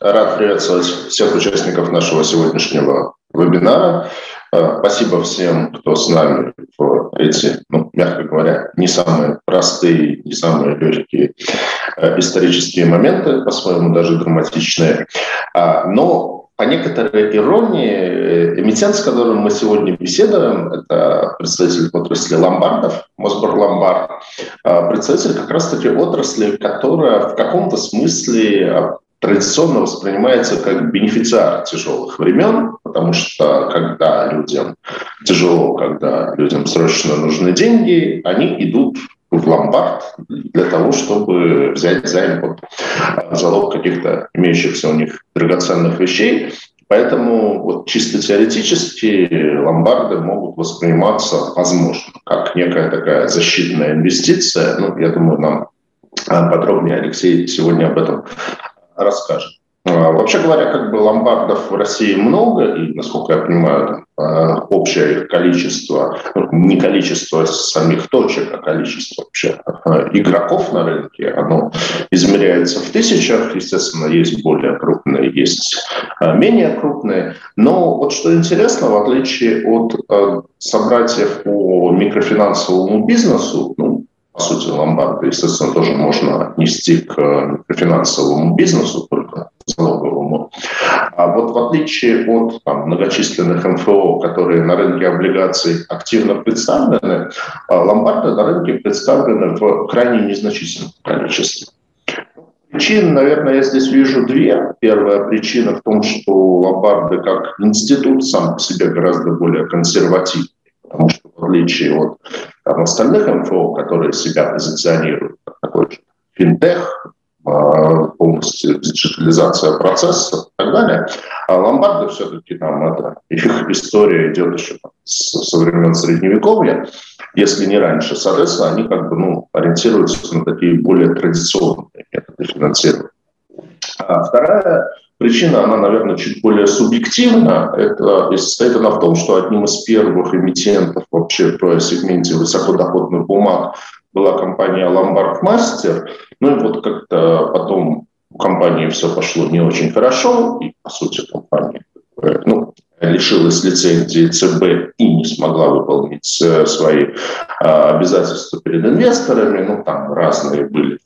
Рад приветствовать всех участников нашего сегодняшнего вебинара. Э, спасибо всем, кто с нами в эти, ну, мягко говоря, не самые простые, не самые легкие э, исторические моменты, по-своему даже драматичные. А, но по некоторой иронии, э, эмитент, с которым мы сегодня беседуем, это представитель отрасли ломбардов, Мосбор Ломбард, представитель как раз-таки отрасли, которая в каком-то смысле традиционно воспринимается как бенефициар тяжелых времен, потому что когда людям тяжело, когда людям срочно нужны деньги, они идут в ломбард для того, чтобы взять займ под залог каких-то имеющихся у них драгоценных вещей. Поэтому вот чисто теоретически ломбарды могут восприниматься, возможно, как некая такая защитная инвестиция. Ну, я думаю, нам подробнее Алексей сегодня об этом расскажет. А, вообще говоря, как бы ломбардов в России много, и, насколько я понимаю, а, общее их количество, ну, не количество самих точек, а количество вообще а, игроков на рынке, оно измеряется в тысячах. Естественно, есть более крупные, есть менее крупные. Но вот что интересно, в отличие от собратьев по микрофинансовому бизнесу, ну, сути, ломбарды, естественно, тоже можно отнести к финансовому бизнесу, только залоговому. А вот в отличие от там, многочисленных МФО, которые на рынке облигаций активно представлены, а ломбарды на рынке представлены в крайне незначительном количестве. Причин, наверное, я здесь вижу две. Первая причина в том, что ломбарды как институт сам по себе гораздо более консервативный, потому что в отличие от там, остальных МФО, которые себя позиционируют как такой же финтех, а, полностью диджитализация процессов и так далее. А ломбарды все-таки там это, их история идет еще со времен Средневековья, если не раньше. Соответственно, они как бы ну, ориентируются на такие более традиционные методы финансирования. А вторая Причина, она, наверное, чуть более субъективна. Это состоит она в том, что одним из первых эмитентов вообще в сегменте высокодоходных бумаг была компания Lombard Master. Ну и вот как-то потом у компании все пошло не очень хорошо, и, по сути, компания ну, лишилась лицензии ЦБ и не смогла выполнить э, свои а, обязательства перед инвесторами. Ну, там разные были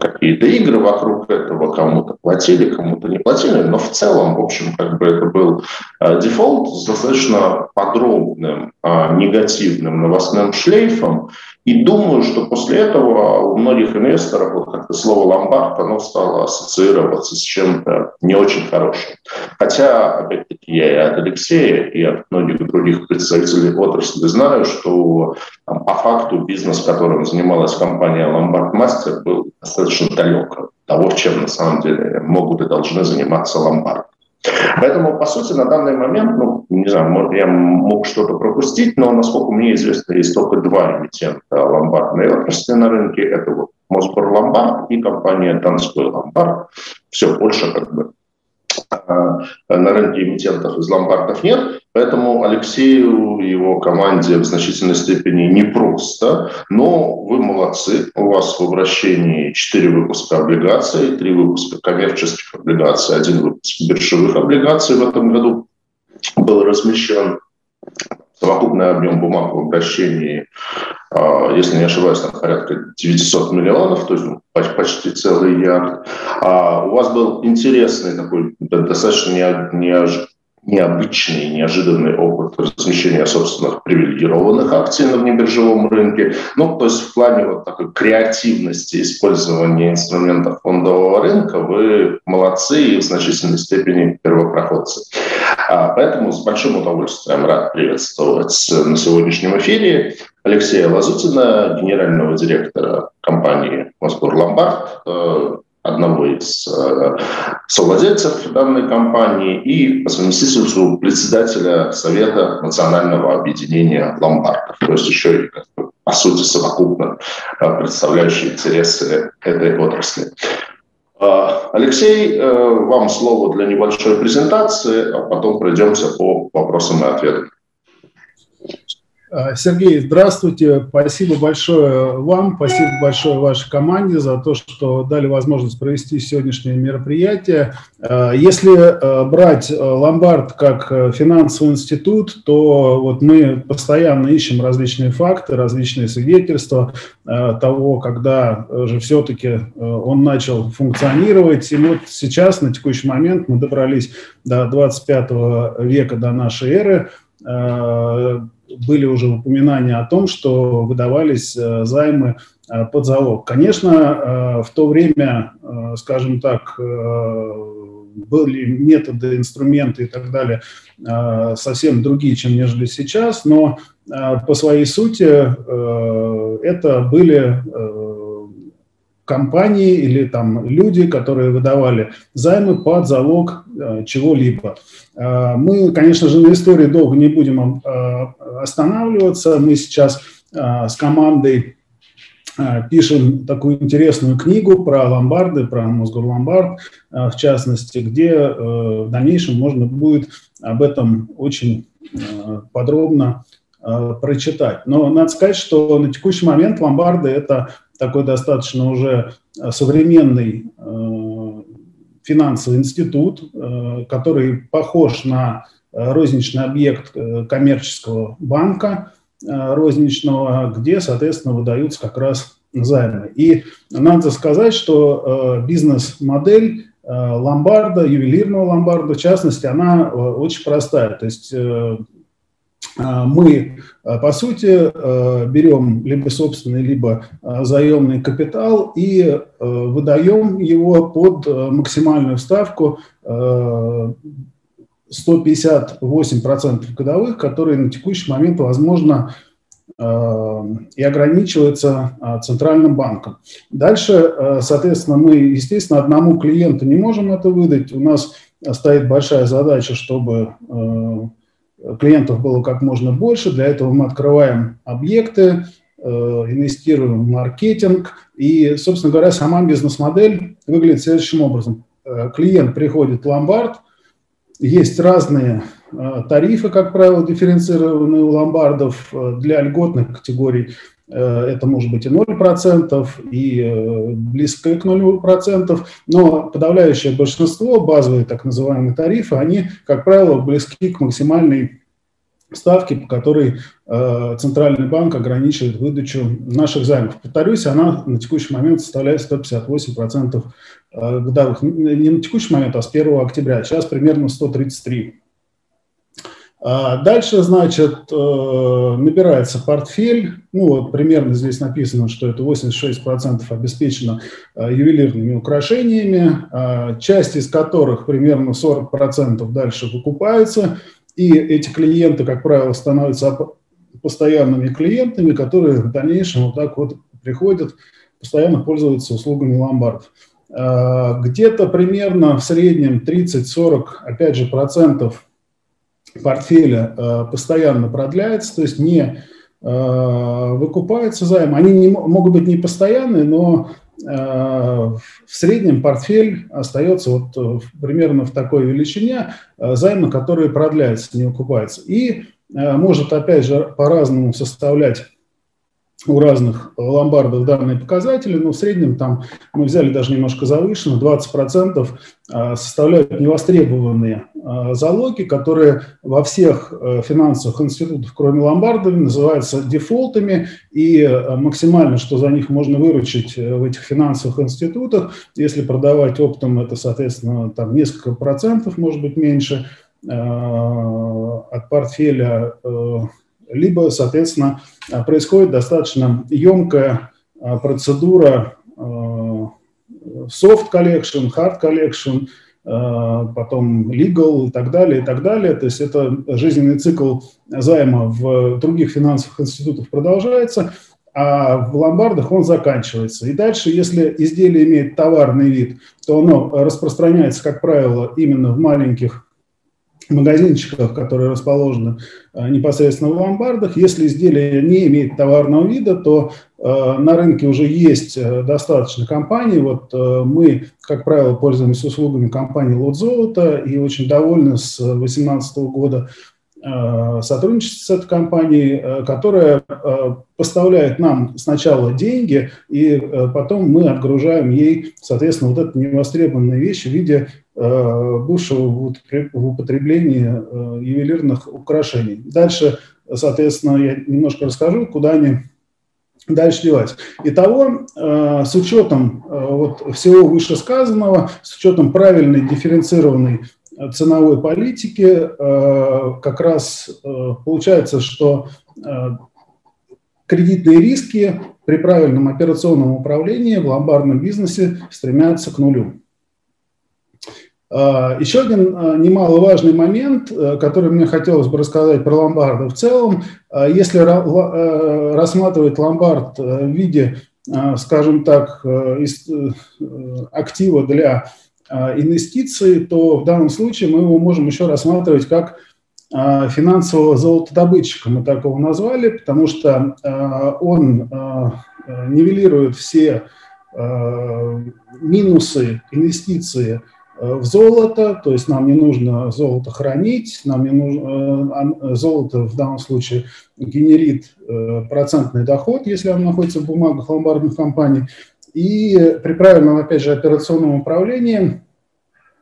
какие-то игры вокруг этого, кому-то платили, кому-то не платили, но в целом, в общем, как бы это был э, дефолт с достаточно подробным э, негативным новостным шлейфом, и думаю, что после этого у многих инвесторов вот как-то слово «ломбард» оно стало ассоциироваться с чем-то не очень хорошим. Хотя, опять-таки, я и от Алексея, и от многих других представителей отрасли знаю, что там, по факту бизнес, которым занималась компания «Ломбард Мастер», был достаточно далек от того, чем на самом деле могут и должны заниматься ломбарды. Поэтому, по сути, на данный момент, ну, не знаю, я мог что-то пропустить, но, насколько мне известно, есть только два эмитента ломбардной отрасли на рынке. Это вот Мосбор Ломбард и компания Донской Ломбард. Все, больше как бы а, на рынке эмитентов из ломбардов нет, поэтому Алексею и его команде в значительной степени непросто, но вы молодцы, у вас в обращении 4 выпуска облигаций, 3 выпуска коммерческих облигаций, один выпуск биржевых облигаций в этом году был размещен. Совокупный объем бумаг в обращении, а, если не ошибаюсь, там порядка 900 миллионов, то есть ну, почти целый ярд. А у вас был интересный такой, достаточно неожиданный необычный, неожиданный опыт размещения собственных привилегированных акций на внебиржевом рынке. Ну, то есть в плане вот такой креативности использования инструментов фондового рынка вы молодцы и в значительной степени первопроходцы. А, поэтому с большим удовольствием рад приветствовать на сегодняшнем эфире Алексея Лазутина, генерального директора компании «Москва Ломбард», э, одного из э, совладельцев данной компании и по совместительству председателя Совета национального объединения ломбардов, то есть еще и, по сути, совокупно э, представляющий интересы этой отрасли. Э, Алексей, э, вам слово для небольшой презентации, а потом пройдемся по вопросам и ответам. А, Сергей, здравствуйте. Спасибо большое вам, спасибо большое вашей команде за то, что дали возможность провести сегодняшнее мероприятие. А, если а, брать ломбард как финансовый институт, то вот мы постоянно ищем различные факты, различные свидетельства того, когда же все-таки он начал функционировать. И вот сейчас, на текущий момент, мы добрались до 25 века, до нашей эры были уже упоминания о том, что выдавались э, займы э, под залог. Конечно, э, в то время, скажем так, были методы, инструменты и так далее совсем другие, чем нежели сейчас, но по своей сути это были компании или там люди, которые выдавали займы под залог чего-либо. Мы, конечно же, на истории долго не будем останавливаться. Мы сейчас а, с командой а, пишем такую интересную книгу про ломбарды, про Мосгорломбард, а, в частности, где в дальнейшем можно будет об этом очень подробно прочитать. Но надо сказать, что на текущий момент ломбарды – это такой достаточно уже современный финансовый институт, который похож на Э, розничный объект э, коммерческого банка э, розничного, где, соответственно, выдаются как раз займы. И надо сказать, что бизнес-модель ломбарда, ювелирного ломбарда, в частности, она очень простая. То есть мы, по сути, берем либо собственный, либо заемный капитал и выдаем его под максимальную ставку 158% годовых, которые на текущий момент, возможно, и ограничиваются э, Центральным банком. Дальше, соответственно, мы, естественно, одному клиенту не можем это выдать. У нас стоит большая задача, чтобы клиентов было как можно больше. Для этого мы открываем объекты, инвестируем в маркетинг. И, собственно говоря, сама бизнес-модель выглядит следующим образом. Клиент приходит в ломбард – есть разные э, тарифы, как правило, дифференцированные у ломбардов э, для льготных категорий. Э, это может быть и 0%, и близко к 0%, но подавляющее большинство, базовые так называемые тарифы, они, как правило, близки к максимальной ставки, по которой э, Центральный банк ограничивает выдачу наших займов. Повторюсь, она на текущий момент составляет 158% э, годовых. Не на текущий момент, а с 1 октября. Сейчас примерно 133. А дальше, значит, э, набирается портфель. Ну, вот примерно здесь написано, что это 86% обеспечено э, ювелирными украшениями, э, часть из которых примерно 40% дальше выкупается – и эти клиенты, как правило, становятся постоянными клиентами, которые в дальнейшем вот так вот приходят, постоянно пользуются услугами ломбардов. А, где-то примерно в среднем 30-40, опять же, процентов портфеля а, постоянно продляется, то есть не а, выкупается займ. Они не, могут быть не постоянные, но Э, в среднем портфель остается вот э, примерно в такой величине, э, займы, которые продляются, не окупаются. И может, опять же, по-разному составлять у разных ломбардов данные показатели, но в среднем там мы взяли даже немножко завышенно, 20% а, составляют невостребованные а, залоги, которые во всех э, финансовых институтах, кроме ломбардов, называются дефолтами, и э, максимально, что за них можно выручить э, в этих финансовых институтах, если продавать оптом, это, соответственно, там несколько процентов, может быть, меньше от портфеля либо, соответственно, происходит достаточно емкая а, процедура а, soft collection, hard collection, а, потом legal и так далее, и так далее. То есть это жизненный цикл займа в других финансовых институтах продолжается, а в ломбардах он заканчивается. И дальше, если изделие имеет товарный вид, то оно распространяется, как правило, именно в маленьких магазинчиках, которые расположены э, непосредственно в ломбардах. Если изделие не имеет товарного вида, то э, на рынке уже есть э, достаточно компаний. Вот мы, как правило, пользуемся услугами компании «Лот Золото» и очень довольны с 2018 года сотрудничать с этой компанией, которая поставляет нам сначала деньги, и потом мы отгружаем ей, соответственно, вот это невостребованные вещи в виде бывшего в употреблении ювелирных украшений. Дальше, соответственно, я немножко расскажу, куда они дальше девать. Итого, э, с учетом э, вот всего вышесказанного, с учетом правильной дифференцированной э, ценовой политики, как раз получается, что кредитные риски при правильном операционном управлении в ломбардном бизнесе стремятся к нулю. Еще один немаловажный момент, э, который мне хотелось бы рассказать про ломбарды в целом. Если э, рассматривать ломбард э, в виде, скажем так, актива для инвестиций, то в данном случае мы его можем еще рассматривать как финансового золотодобытчика, мы так его назвали, потому что он нивелирует все минусы инвестиции – в золото, то есть нам не нужно золото хранить, нам не нужно, золото в данном случае генерит э, процентный доход, если оно находится в бумагах ломбардных компаний, и при правильном, опять же, операционном управлении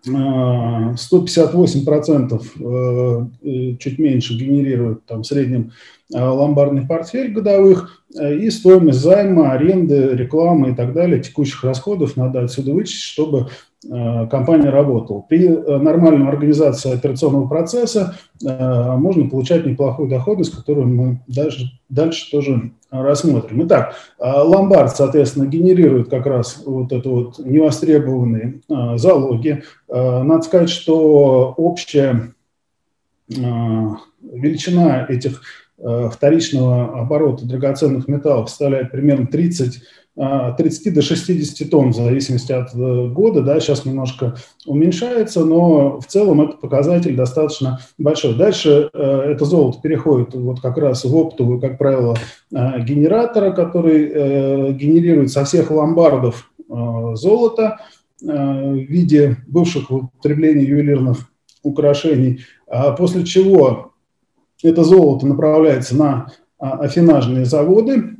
158% чуть меньше генерирует там, в среднем ломбардный портфель годовых, и стоимость займа, аренды, рекламы и так далее, текущих расходов надо отсюда вычесть, чтобы Э, компания работала. При э, нормальной организации операционного процесса э, можно получать неплохую доходность, которую мы дальше, дальше тоже рассмотрим. Итак, ломбард, соответственно, генерирует как раз вот это вот невостребованные залоги. Надо сказать, что общая величина этих вторичного оборота драгоценных металлов составляет примерно 30 30 до 60 тонн в зависимости от э, года, да, сейчас немножко уменьшается, но в целом это показатель достаточно большой. Дальше э, это золото переходит вот как раз в оптовую, как правило, э, генератора, который генерирует со всех ломбардов золото в виде бывших употреблений ювелирных украшений, а после чего это золото направляется на афинажные заводы,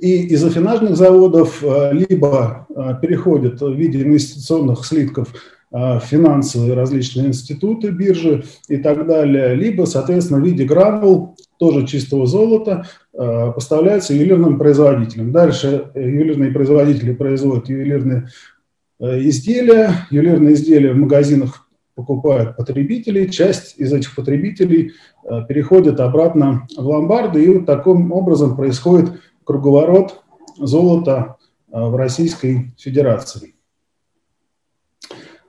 и из афинажных заводов э, либо э, переходят в виде инвестиционных слитков э, финансовые различные институты, биржи и так далее, либо, соответственно, в виде гранул, тоже чистого золота, поставляются ювелирным производителям. Дальше ювелирные производители производят ювелирные изделия, ювелирные изделия в магазинах покупают потребители, часть из этих потребителей переходит обратно в ломбарды, и вот таким образом происходит круговорот золота а, в Российской Федерации.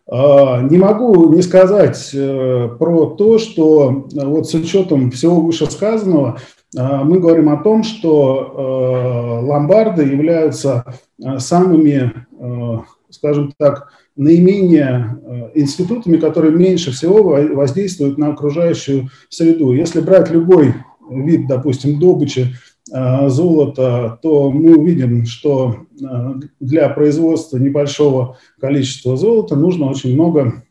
А, не могу не сказать э, про то, что э, вот с учетом всего вышесказанного мы говорим о том, что э, ломбарды являются самыми, скажем так, наименее институтами, которые меньше всего воздействуют на окружающую среду. Если брать любой вид, допустим, добычи Э, золота, то мы увидим, что э, для производства небольшого количества золота нужно очень много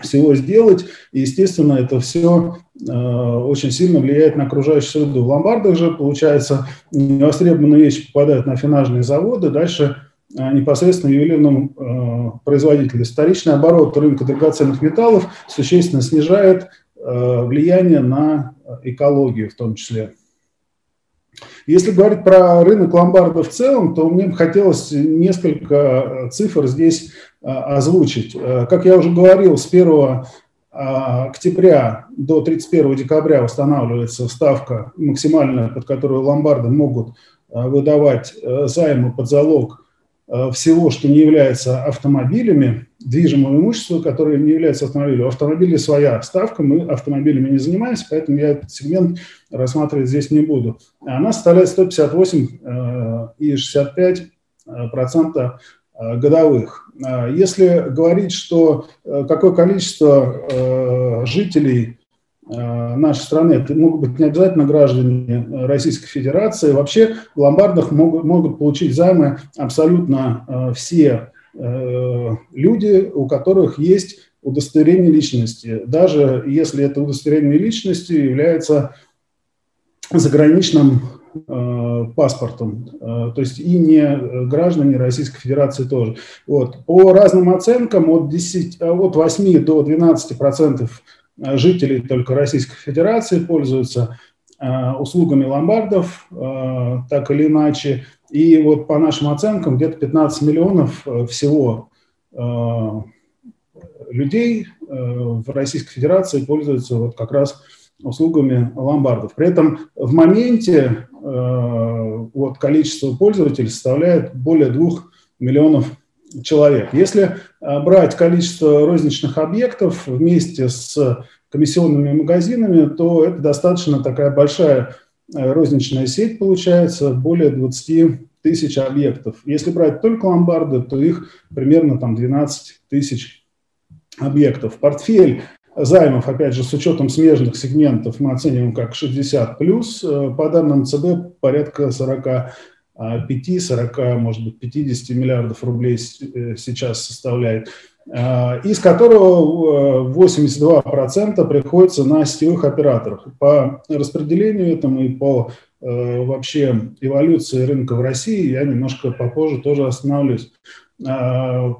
всего сделать. И, естественно, это все э, очень сильно влияет на окружающую среду. В ломбардах же, получается, невостребованные вещи попадают на финажные заводы, дальше непосредственно ювелирным производителям. Вторичный оборот рынка драгоценных металлов существенно снижает влияние на экологию в том числе. Если говорить про рынок ломбарда в целом, то мне бы хотелось несколько э, цифр здесь э, озвучить. Э, как я уже говорил, с 1 октября до 31 декабря устанавливается ставка максимальная, под которую ломбарды могут выдавать займы под залог Э, всего, что не является автомобилями, движимого имущества, которое не является автомобилем. У автомобилей своя ставка, мы автомобилями не занимаемся, поэтому я этот сегмент рассматривать здесь не буду. Она составляет 158,65% э, э, годовых. Если говорить, что какое количество жителей Э, нашей страны, это могут быть не обязательно граждане Российской Федерации, вообще в ломбардах могут, могут получить займы абсолютно э, все э, люди, у которых есть удостоверение личности, даже если это удостоверение личности является заграничным э, паспортом, э, то есть и не граждане Российской Федерации тоже. Вот. По разным оценкам от, 10, от 8 до 12 процентов жителей только Российской Федерации пользуются э, услугами ломбардов, э, так или иначе. И вот по нашим оценкам где-то 15 миллионов э, всего людей в Российской Федерации пользуются вот как раз услугами ломбардов. При этом в моменте вот количество пользователей составляет более 2 миллионов человек. Если брать количество розничных объектов вместе с комиссионными магазинами, то это достаточно такая большая розничная сеть получается, более 20 тысяч объектов. Если брать только ломбарды, то их примерно там 12 тысяч объектов. Портфель займов, опять же, с учетом смежных сегментов мы оцениваем как 60 плюс. Э, по данным ЦБ порядка 40 5, 40, может быть, 50 миллиардов рублей э, сейчас составляет, э, из которого 82% приходится на сетевых операторах. По распределению этому и по Э, вообще эволюции рынка в России, я немножко попозже тоже остановлюсь. А,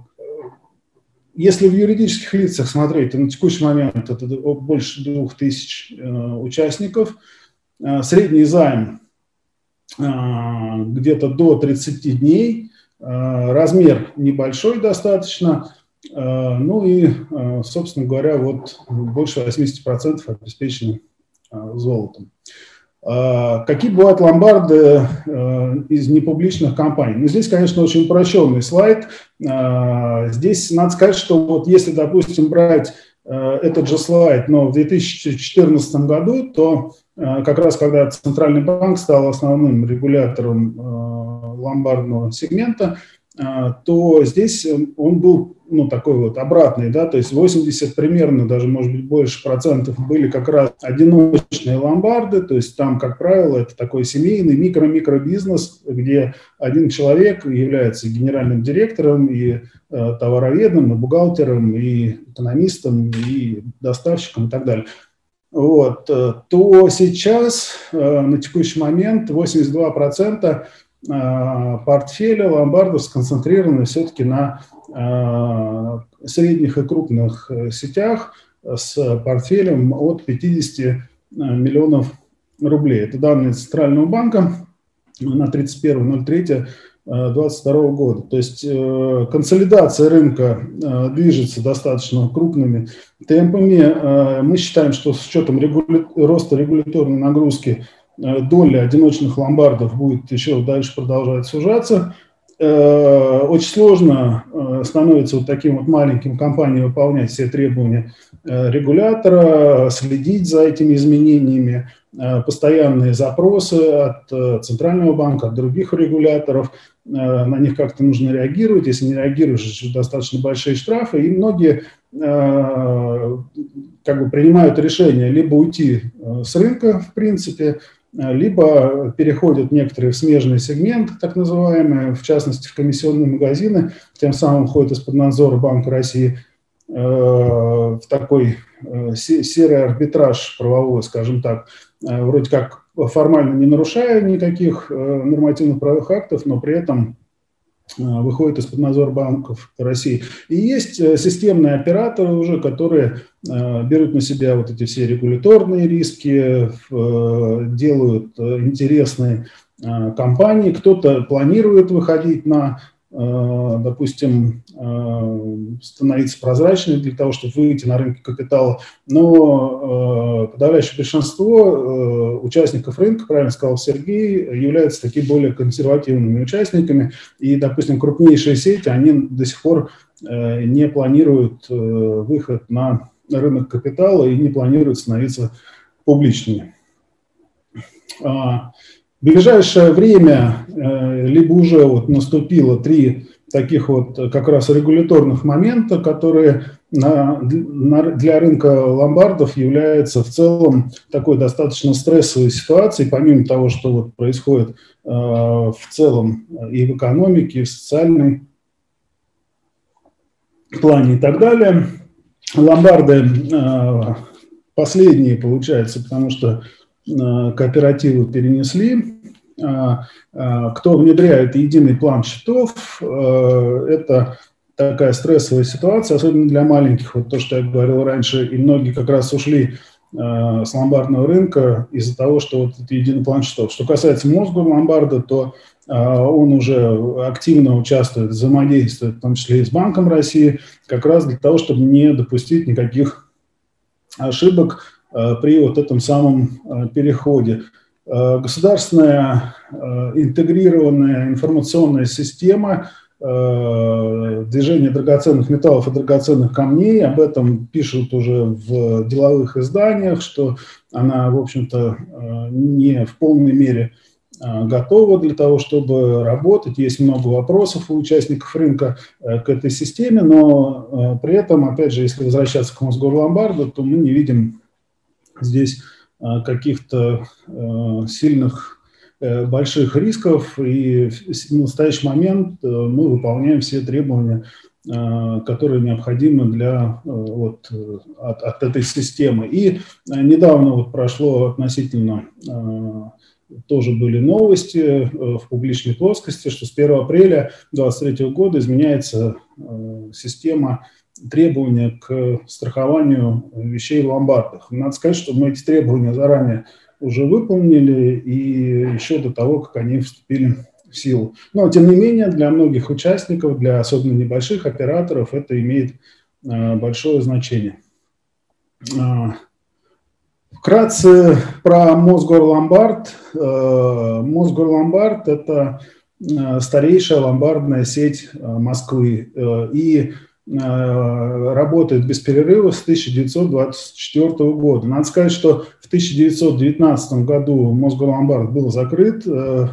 если в юридических лицах смотреть, то на текущий момент это больше двух тысяч э, участников. А, средний займ а, где-то до 30 дней. Размер небольшой достаточно. Ну и, собственно говоря, вот больше 80% обеспечены золотом. Какие бывают ломбарды э, из непубличных компаний? Ну, здесь, конечно, очень упрощенный слайд. Здесь надо сказать, что вот если, допустим, брать э, этот же слайд, но в 2014 году, то э, как раз когда Центральный банк стал основным регулятором ломбардного сегмента, то здесь он был ну, такой вот обратный, да, то есть 80 примерно, даже, может быть, больше процентов были как раз одиночные ломбарды, то есть там, как правило, это такой семейный микро-микробизнес, где один человек является генеральным директором и э, товароведом, и бухгалтером, и экономистом, и доставщиком и так далее. Вот, э, то сейчас, э, на текущий момент, 82% э, портфеля ломбардов сконцентрированы все-таки на средних и крупных сетях с портфелем от 50 э, миллионов рублей. Это данные Центрального банка на 31.03.2022 года. То есть консолидация рынка движется достаточно крупными темпами. Мы считаем, что с учетом регуля... роста регуляторной нагрузки доля одиночных ломбардов будет еще дальше продолжать сужаться – Э, очень сложно э, становится вот таким вот маленьким компаниям выполнять все требования э, регулятора, следить за этими изменениями, постоянные запросы от Центрального банка, от других регуляторов, на них как-то нужно реагировать, если не реагируешь, достаточно большие штрафы, и многие как бы принимают решение либо уйти с рынка, в принципе, либо переходят некоторые в смежный сегмент, так называемые, в частности, в комиссионные магазины, тем самым входят из-под надзора Банка России. э, в такой э, серый арбитраж правовой, скажем так, э, вроде как формально не нарушая никаких нормативных правовых актов, но при этом Э, выходит из-под надзора банков России. И есть э, системные операторы уже, которые э, берут на себя вот эти все регуляторные риски, делают интересные компании. Кто-то планирует выходить на Э, допустим, э, становиться прозрачной для того, чтобы выйти на рынок капитала. Но э, подавляющее большинство участников рынка, правильно сказал Сергей, являются такими более консервативными участниками. И, допустим, крупнейшие сети, они до сих пор не планируют выход на рынок капитала и не планируют становиться публичными. А, в ближайшее время э, либо уже вот наступило три таких вот как раз регуляторных момента, которые на, на, для рынка ломбардов являются в целом такой достаточно стрессовой ситуацией, помимо того, что вот происходит э, в целом и в экономике, и в социальной плане и так далее. ломбарды последние, получается, потому что кооперативы перенесли. Кто внедряет единый план счетов, это такая стрессовая ситуация, особенно для маленьких, вот то, что я говорил раньше, и многие как раз ушли э, с ломбардного рынка из-за того, что вот это единый план счетов. Что касается Мосгорломбарда, то э, он уже активно участвует, взаимодействует, в том числе и с Банком России, как раз для того, чтобы не допустить никаких ошибок э, при вот этом самом э, переходе. Э, государственная э, интегрированная информационная система – Э, движение драгоценных металлов и драгоценных камней. Об этом пишут уже в деловых изданиях, что она, в общем-то, э, не в полной мере э, готова для того, чтобы работать. Есть много вопросов у участников рынка к этой системе, но при этом, опять же, если возвращаться к Мосгорломбарду, то мы не видим здесь каких-то сильных Э, больших рисков, и в настоящий момент э, мы выполняем все требования, э, которые необходимы для вот, от, от этой системы. И недавно вот прошло относительно тоже были новости в публичной плоскости, что с 1 апреля 2023 года изменяется система требования к страхованию вещей в ломбардах. Надо сказать, что мы эти требования заранее уже выполнили и еще до того, как они вступили в силу. Но, тем не менее, для многих участников, для особенно небольших операторов, это имеет а, большое значение. А, вкратце про Мосгорломбард. А, Мосгорломбард – это старейшая ломбардная сеть Москвы. И работает без перерыва с 1924 года. Надо сказать, что в 1919 году Мосгорломбард был закрыт э,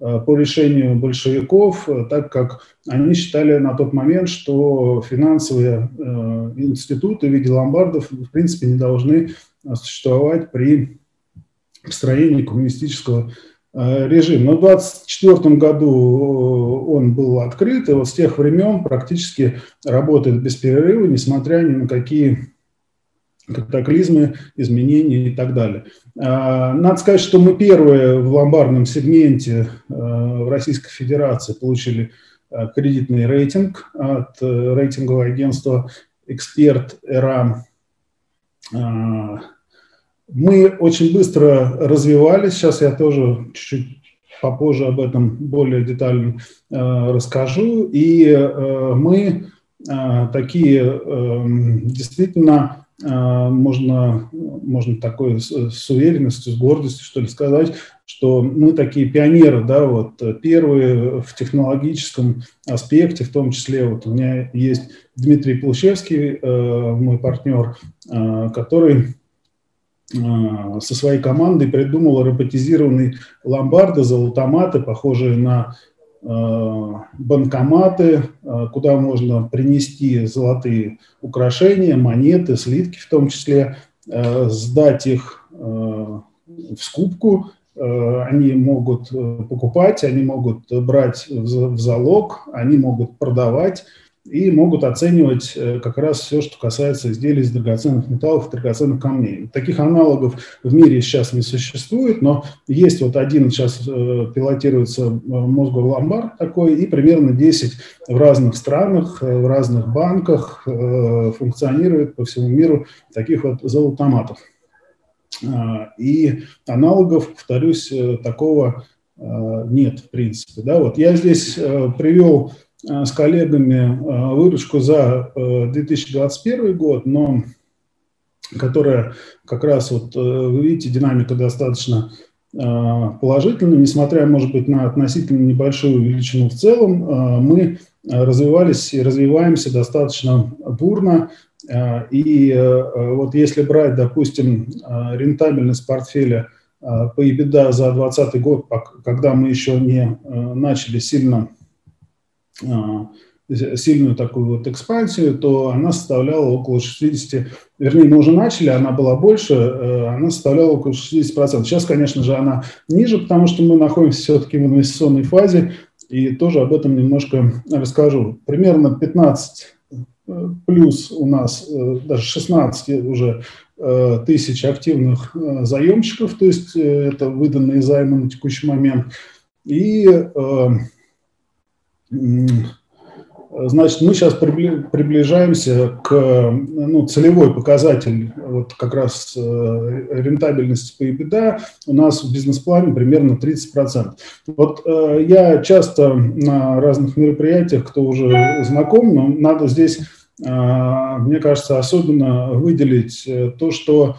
э, по решению большевиков, так как они считали на тот момент, что финансовые институты в виде ломбардов в принципе не должны существовать при построении коммунистического Э, режим. Но в 2024 году э, он был открыт, и вот с тех времен практически работает без перерыва, несмотря ни на какие катаклизмы, изменения и так далее. Э, надо сказать, что мы первые в ломбардном сегменте в Российской Федерации получили кредитный рейтинг от рейтингового агентства «Эксперт ЭРА». Мы очень быстро развивались, сейчас я тоже чуть-чуть попозже об этом более детально э, расскажу. И э, мы э, такие э, действительно можно, можно такой с, уверенностью, с гордостью, что ли, сказать, что мы такие пионеры, да, вот первые в технологическом аспекте, в том числе вот у меня есть Дмитрий Плущевский, э, мой партнер, э, который со своей командой придумала роботизированные ломбарды, золотоматы, похожие на э, банкоматы, э, куда можно принести золотые украшения, монеты, слитки в том числе, сдать их в скупку, они могут покупать, они могут брать в залог, они могут продавать и могут оценивать э, как раз все, что касается изделий из драгоценных металлов и драгоценных камней. Таких аналогов в мире сейчас не существует, но есть вот один сейчас э, пилотируется э, Мосгорломбард такой, и примерно 10 в разных странах, в разных банках функционирует по всему миру таких вот золотоматов. И аналогов, повторюсь, такого нет, в принципе. Да, вот я здесь привел с коллегами э, выручку за 2021 э, год, но которая как раз вот, вы видите, динамика достаточно положительная, несмотря, может быть, на относительно небольшую величину в целом, мы развивались и развиваемся достаточно бурно. И вот если брать, допустим, рентабельность портфеля по EBITDA за 2020 год, когда мы еще не начали сильно сильную такую вот экспансию, то она составляла около 60, вернее, мы уже начали, она была больше, э, она составляла около 60%. Сейчас, конечно же, она ниже, потому что мы находимся все-таки в инвестиционной фазе, и тоже об этом немножко расскажу. Примерно 15 плюс у нас даже 16 уже тысяч активных заемщиков, то есть это выданные займы на текущий момент. И Значит, мы сейчас приближаемся к ну, целевой показатель, вот как раз э, рентабельности по EBITDA у нас в бизнес-плане примерно 30%. Вот э, я часто на разных мероприятиях, кто уже знаком, но надо здесь, э, мне кажется, особенно выделить то, что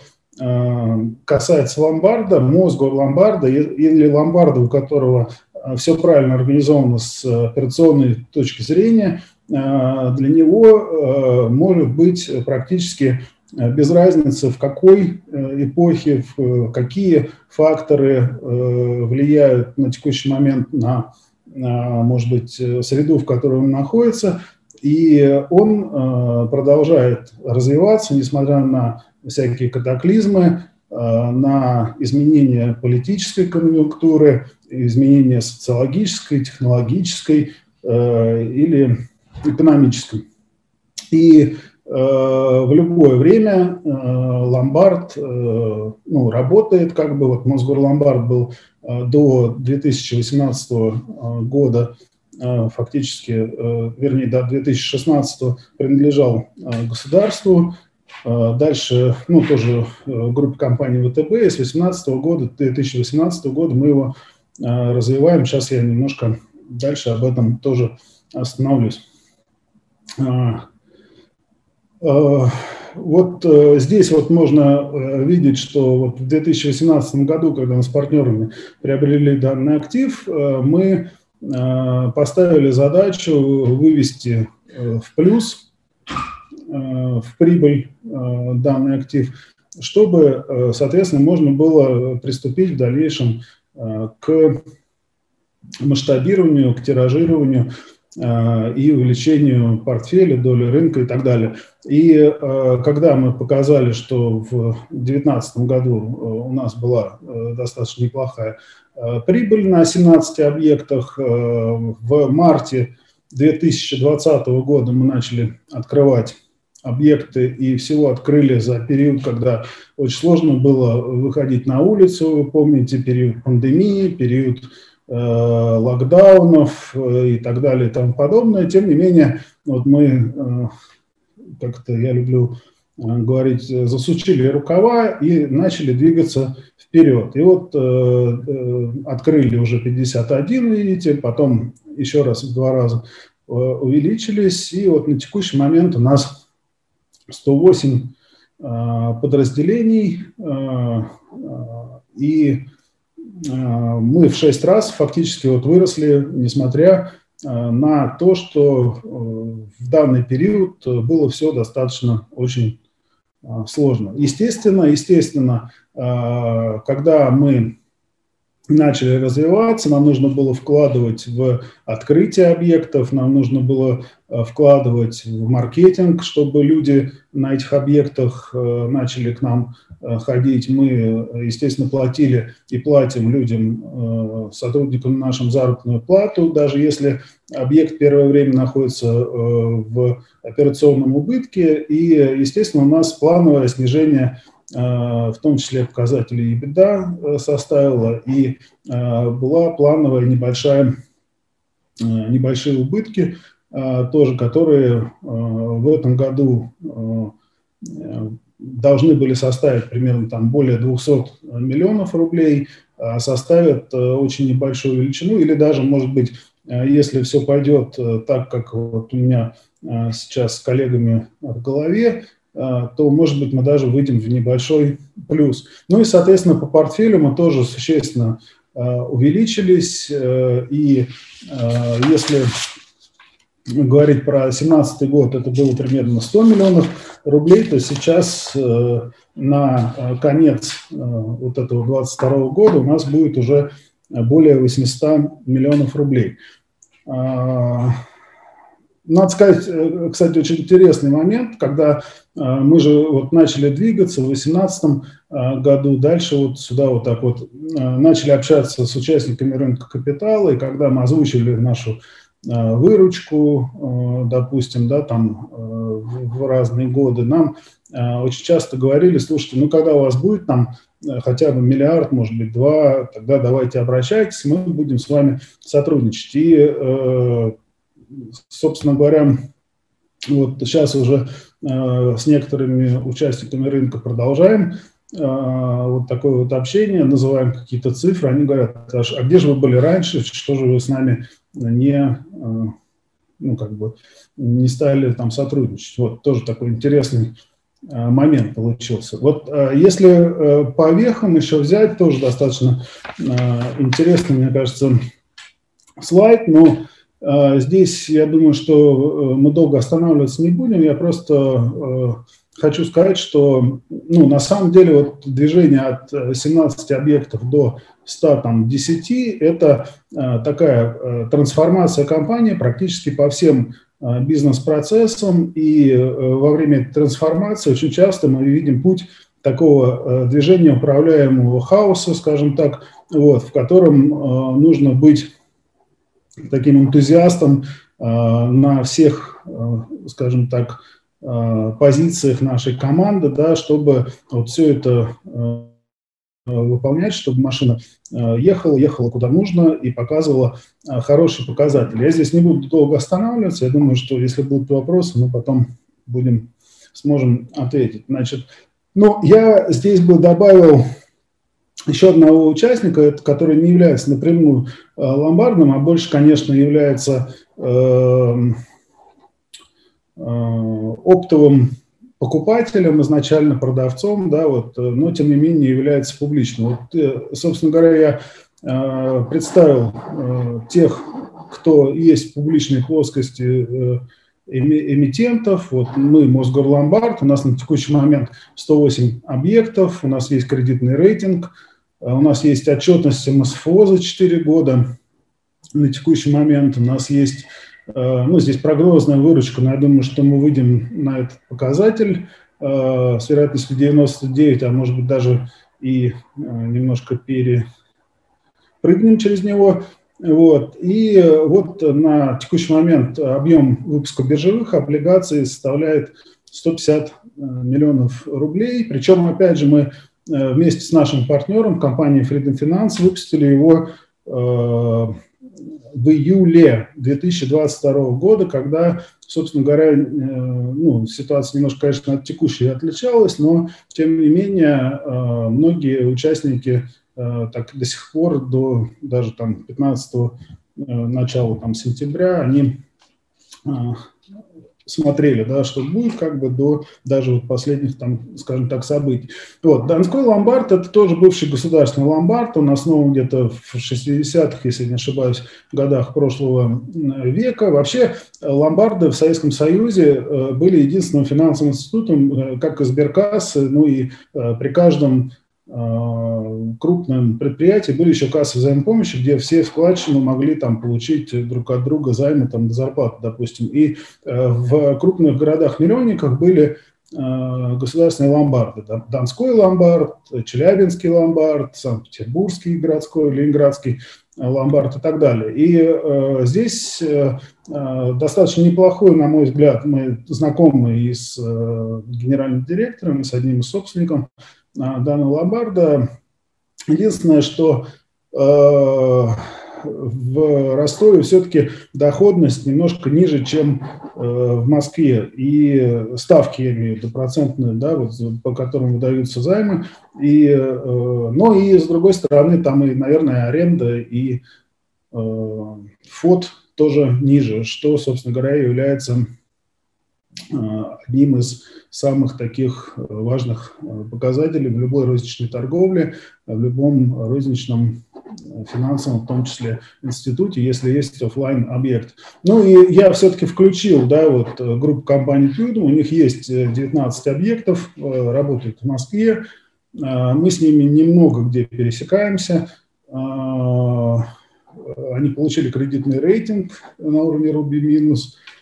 касается ломбарда, мозга ломбарда или ломбарда, у которого все правильно организовано с операционной точки зрения, а, для него может быть практически без разницы, в какой э, эпохе, в какие факторы э, влияют на текущий момент на, может быть, среду, в которой он находится, и он продолжает развиваться, несмотря на всякие катаклизмы, на изменения политической конъюнктуры, изменения социологической, технологической э, или экономической. И э, в любое время э, ломбард э, ну, работает, как бы вот Мосгорломбард был э, до 2018 э, года э, фактически, э, вернее, до 2016 принадлежал э, государству, Дальше, ну, тоже группа компаний ВТБ, с 2018 года, 2018 года мы его Э, развиваем. Сейчас я немножко дальше об этом тоже остановлюсь. Э, э, вот здесь вот можно видеть, что вот в 2018 году, когда мы с партнерами приобрели данный актив, мы поставили задачу вывести в плюс, в прибыль данный актив, чтобы, соответственно, можно было приступить в дальнейшем Э, к масштабированию, к тиражированию э, и увеличению портфеля, доли рынка и так далее. И э, когда мы показали, что в 2019 году у нас была достаточно неплохая прибыль на 17 объектах, в марте 2020 года мы начали открывать объекты и всего открыли за период, когда очень сложно было выходить на улицу. Вы помните период пандемии, период э, локдаунов э, и так далее и тому подобное. Тем не менее, вот мы, э, как-то я люблю э, говорить, засучили рукава и начали двигаться вперед. И вот э, э, открыли уже 51, видите, потом еще раз в два раза э, увеличились. И вот на текущий момент у нас 108 а, подразделений, а, а, и мы в 6 раз фактически вот выросли, несмотря на то, что в данный период было все достаточно очень сложно. Естественно, естественно, когда мы начали развиваться, нам нужно было вкладывать в открытие объектов, нам нужно было э, вкладывать в маркетинг, чтобы люди на этих объектах э, начали к нам э, ходить. Мы, естественно, платили и платим людям, сотрудникам нашим заработную плату, даже если объект первое время находится в операционном убытке. И, естественно, у нас плановое снижение в том числе показатели и беда э, составила, и э, была плановая небольшая, небольшие убытки, тоже, которые в этом году должны были составить примерно там более 200 миллионов рублей, а составят очень небольшую величину, или даже, может быть, если все пойдет так, как вот у меня сейчас с коллегами в голове, Э, то, может быть, мы даже выйдем в небольшой плюс. Ну и, соответственно, по портфелю мы тоже существенно э, увеличились. Э, и если говорить про 2017 год, это было примерно 100 миллионов рублей, то сейчас на конец вот этого 2022 года у нас будет уже более 800 миллионов рублей. Надо сказать, э, кстати, очень интересный момент, когда э, мы же вот начали двигаться в 2018 э, году, дальше вот сюда вот так вот начали общаться с участниками рынка капитала, и когда мы озвучили нашу выручку, допустим, да, там в разные годы, нам очень часто говорили, слушайте, ну когда у вас будет там хотя бы миллиард, может быть, два, тогда давайте обращайтесь, мы будем с вами сотрудничать. И, собственно говоря, вот сейчас уже э, с некоторыми участниками рынка продолжаем э, вот такое вот общение, называем какие-то цифры, они говорят, а где же вы были раньше, что же вы с нами не, э, ну, как бы, не стали там сотрудничать. Вот тоже такой интересный э, момент получился. Вот э, если э, по вехам еще взять, тоже достаточно э, интересный, мне кажется, слайд, но здесь, я думаю, что э, мы долго останавливаться не будем. Я просто э, хочу сказать, что ну, на самом деле вот движение от 17 объектов до 110 – это э, такая трансформация компании практически по всем бизнес-процессам. И во время трансформации очень часто мы видим путь такого движения управляемого хаоса, скажем так, вот, в котором нужно быть таким энтузиастом э, на всех, э, скажем так, э, позициях нашей команды, да, чтобы вот все это выполнять, чтобы машина ехала, ехала куда нужно и показывала хорошие показатели. Я здесь не буду долго останавливаться. Я думаю, что если будут вопросы, мы потом будем, сможем ответить. Значит, ну, я здесь бы добавил еще одного участника, который не является напрямую э, ломбардом, а больше, конечно, является эм, э, оптовым покупателем, изначально продавцом, да, вот, э, но тем не менее является публичным. Вот, собственно говоря, я представил тех, кто есть в публичной плоскости эмитентов. Вот мы Мосгорломбард, у нас на текущий момент 108 объектов, у нас есть кредитный рейтинг – у нас есть отчетность МСФО за 4 года. На текущий момент у нас есть, э, ну, здесь прогнозная выручка, но я думаю, что мы выйдем на этот показатель э, с вероятностью 99, а может быть даже и э, немножко перепрыгнем через него. Вот. И вот на текущий момент объем выпуска биржевых облигаций составляет 150 миллионов рублей. Причем, опять же, мы Э, вместе с нашим партнером, компанией Freedom Finance, выпустили его э, в июле 2022 года, когда, собственно говоря, э, ну, ситуация немножко, конечно, от текущей отличалась, но, тем не менее, многие участники так до сих пор, до даже там 15 начала там, сентября, они смотрели, да, что будет как бы до даже вот последних там, скажем так, событий. Вот, Донской ломбард – это тоже бывший государственный ломбард, он основан где-то в 60-х, если не ошибаюсь, годах прошлого века. Вообще ломбарды в Советском Союзе э, были единственным финансовым институтом, э, как и сберкассы, ну и э, при каждом крупном предприятии были еще кассы взаимопомощи, где все вкладчины могли там получить друг от друга займы там, до зарплаты, допустим. И э, в крупных городах-миллионниках были э, государственные ломбарды. Донской ломбард, Челябинский ломбард, Санкт-Петербургский городской, Ленинградский ломбард и так далее. И э, здесь э, э, достаточно неплохой, на мой взгляд, мы знакомы и с э, генеральным директором, и с одним из собственников э, данного ломбарда Единственное, что э, в Ростове все-таки доходность немножко ниже, чем э, в Москве. И ставки, я имею в виду, процентные, да, вот, по которым выдаются займы. И, э, но и, с другой стороны, там и, наверное, аренда и э, ФОД тоже ниже, что, собственно говоря, является одним из самых таких э, важных э, показателей в любой розничной торговле, в любом розничном э, финансовом, в том числе институте, если есть офлайн объект. Ну и я все-таки включил, да, вот группу компаний Tüdum, у них есть 19 объектов, работают в Москве, мы с ними немного где пересекаемся, они получили кредитный рейтинг на уровне Руби минус, Э,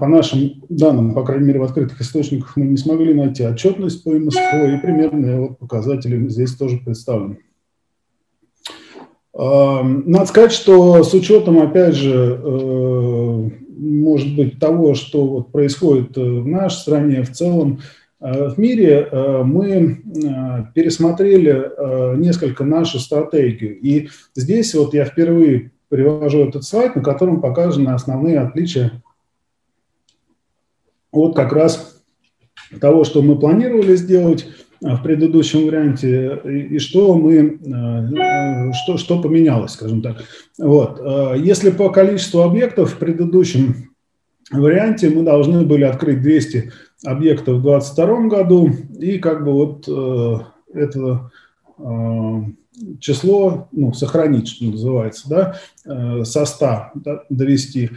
по нашим данным, по крайней мере, в открытых источниках мы не смогли найти отчетность по МСФО, и примерные вот показатели здесь тоже представлены. Надо сказать, что с учетом, опять же, может быть, того, что вот происходит в нашей стране в целом, в мире мы пересмотрели несколько нашу стратегию. И здесь вот я впервые привожу этот слайд, на котором показаны основные отличия от как раз того, что мы планировали сделать в предыдущем варианте и, что мы, э, что, что поменялось, скажем так. Вот. Э, если по количеству объектов в предыдущем варианте мы должны были открыть 200 объектов в 2022 году, и как бы вот э, это число ну, сохранить, что называется, да, со 100 да, довести,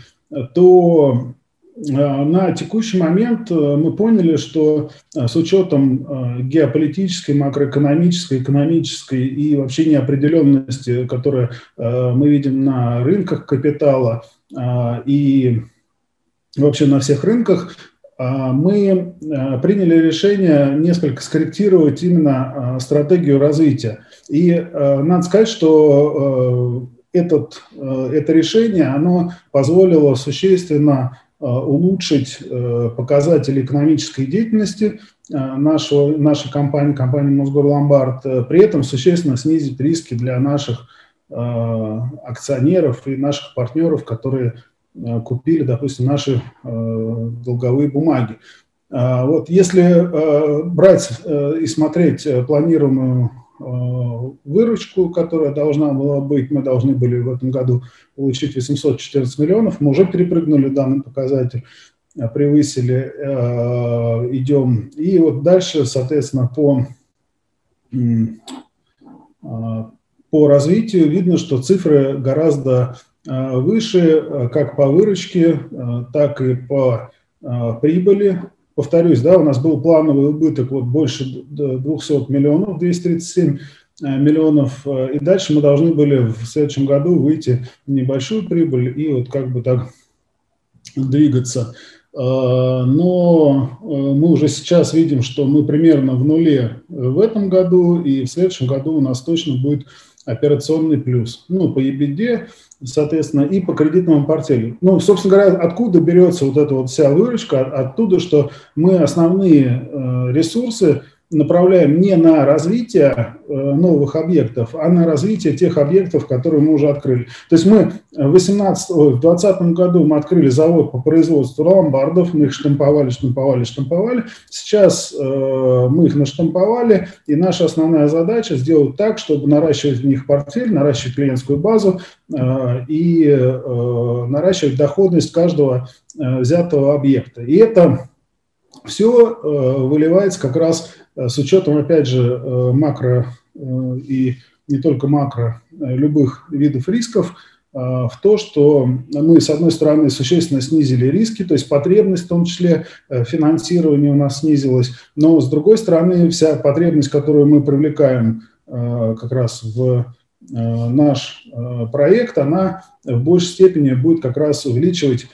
то Э, на текущий момент э, мы поняли, что э, с учетом геополитической, макроэкономической, экономической и вообще неопределенности, которую мы видим на рынках капитала и вообще на всех рынках, мы приняли решение несколько скорректировать именно стратегию развития. И надо сказать, что этот, это решение оно позволило существенно Э, улучшить э, показатели экономической деятельности э, нашего, нашей компании, компании Мосгорломбард, при этом существенно снизить риски для наших акционеров и наших партнеров, которые купили, допустим, наши долговые бумаги. Вот если брать и смотреть планируемую выручку, которая должна была быть, мы должны были в этом году получить 814 миллионов, мы уже перепрыгнули данный показатель, э, превысили, э, идем. И вот дальше, соответственно, по, э, по развитию видно, что цифры гораздо выше, как по выручке, так и по прибыли. Повторюсь, да, у нас был плановый убыток вот больше 200 миллионов, 237 Э, миллионов, э, и дальше мы должны были в следующем году выйти в небольшую прибыль и вот как бы так двигаться. Э, но мы уже сейчас видим, что мы примерно в нуле в этом году, и в следующем году у нас точно будет операционный плюс. Ну, по EBD, соответственно, и по кредитному портфелю. Ну, собственно говоря, откуда берется вот эта вот вся выручка? Оттуда, что мы основные ресурсы – направляем не на развитие э, новых объектов, а на развитие тех объектов, которые мы уже открыли. То есть мы в 18, в 2020 году мы открыли завод по производству ломбардов, мы их штамповали, штамповали, штамповали. Сейчас э, мы их наштамповали, и наша основная задача сделать так, чтобы наращивать в них портфель, наращивать клиентскую базу э, и э, наращивать доходность каждого э, взятого объекта. И это все э, выливается как раз Э, с учетом, опять же, э, макро э, и не только макро, любых видов рисков, в то, что мы, с одной стороны, существенно снизили риски, то есть потребность, в том числе финансирование у нас снизилась, но, с другой стороны, вся потребность, которую мы привлекаем как раз в наш проект, она в большей степени будет как раз увеличивать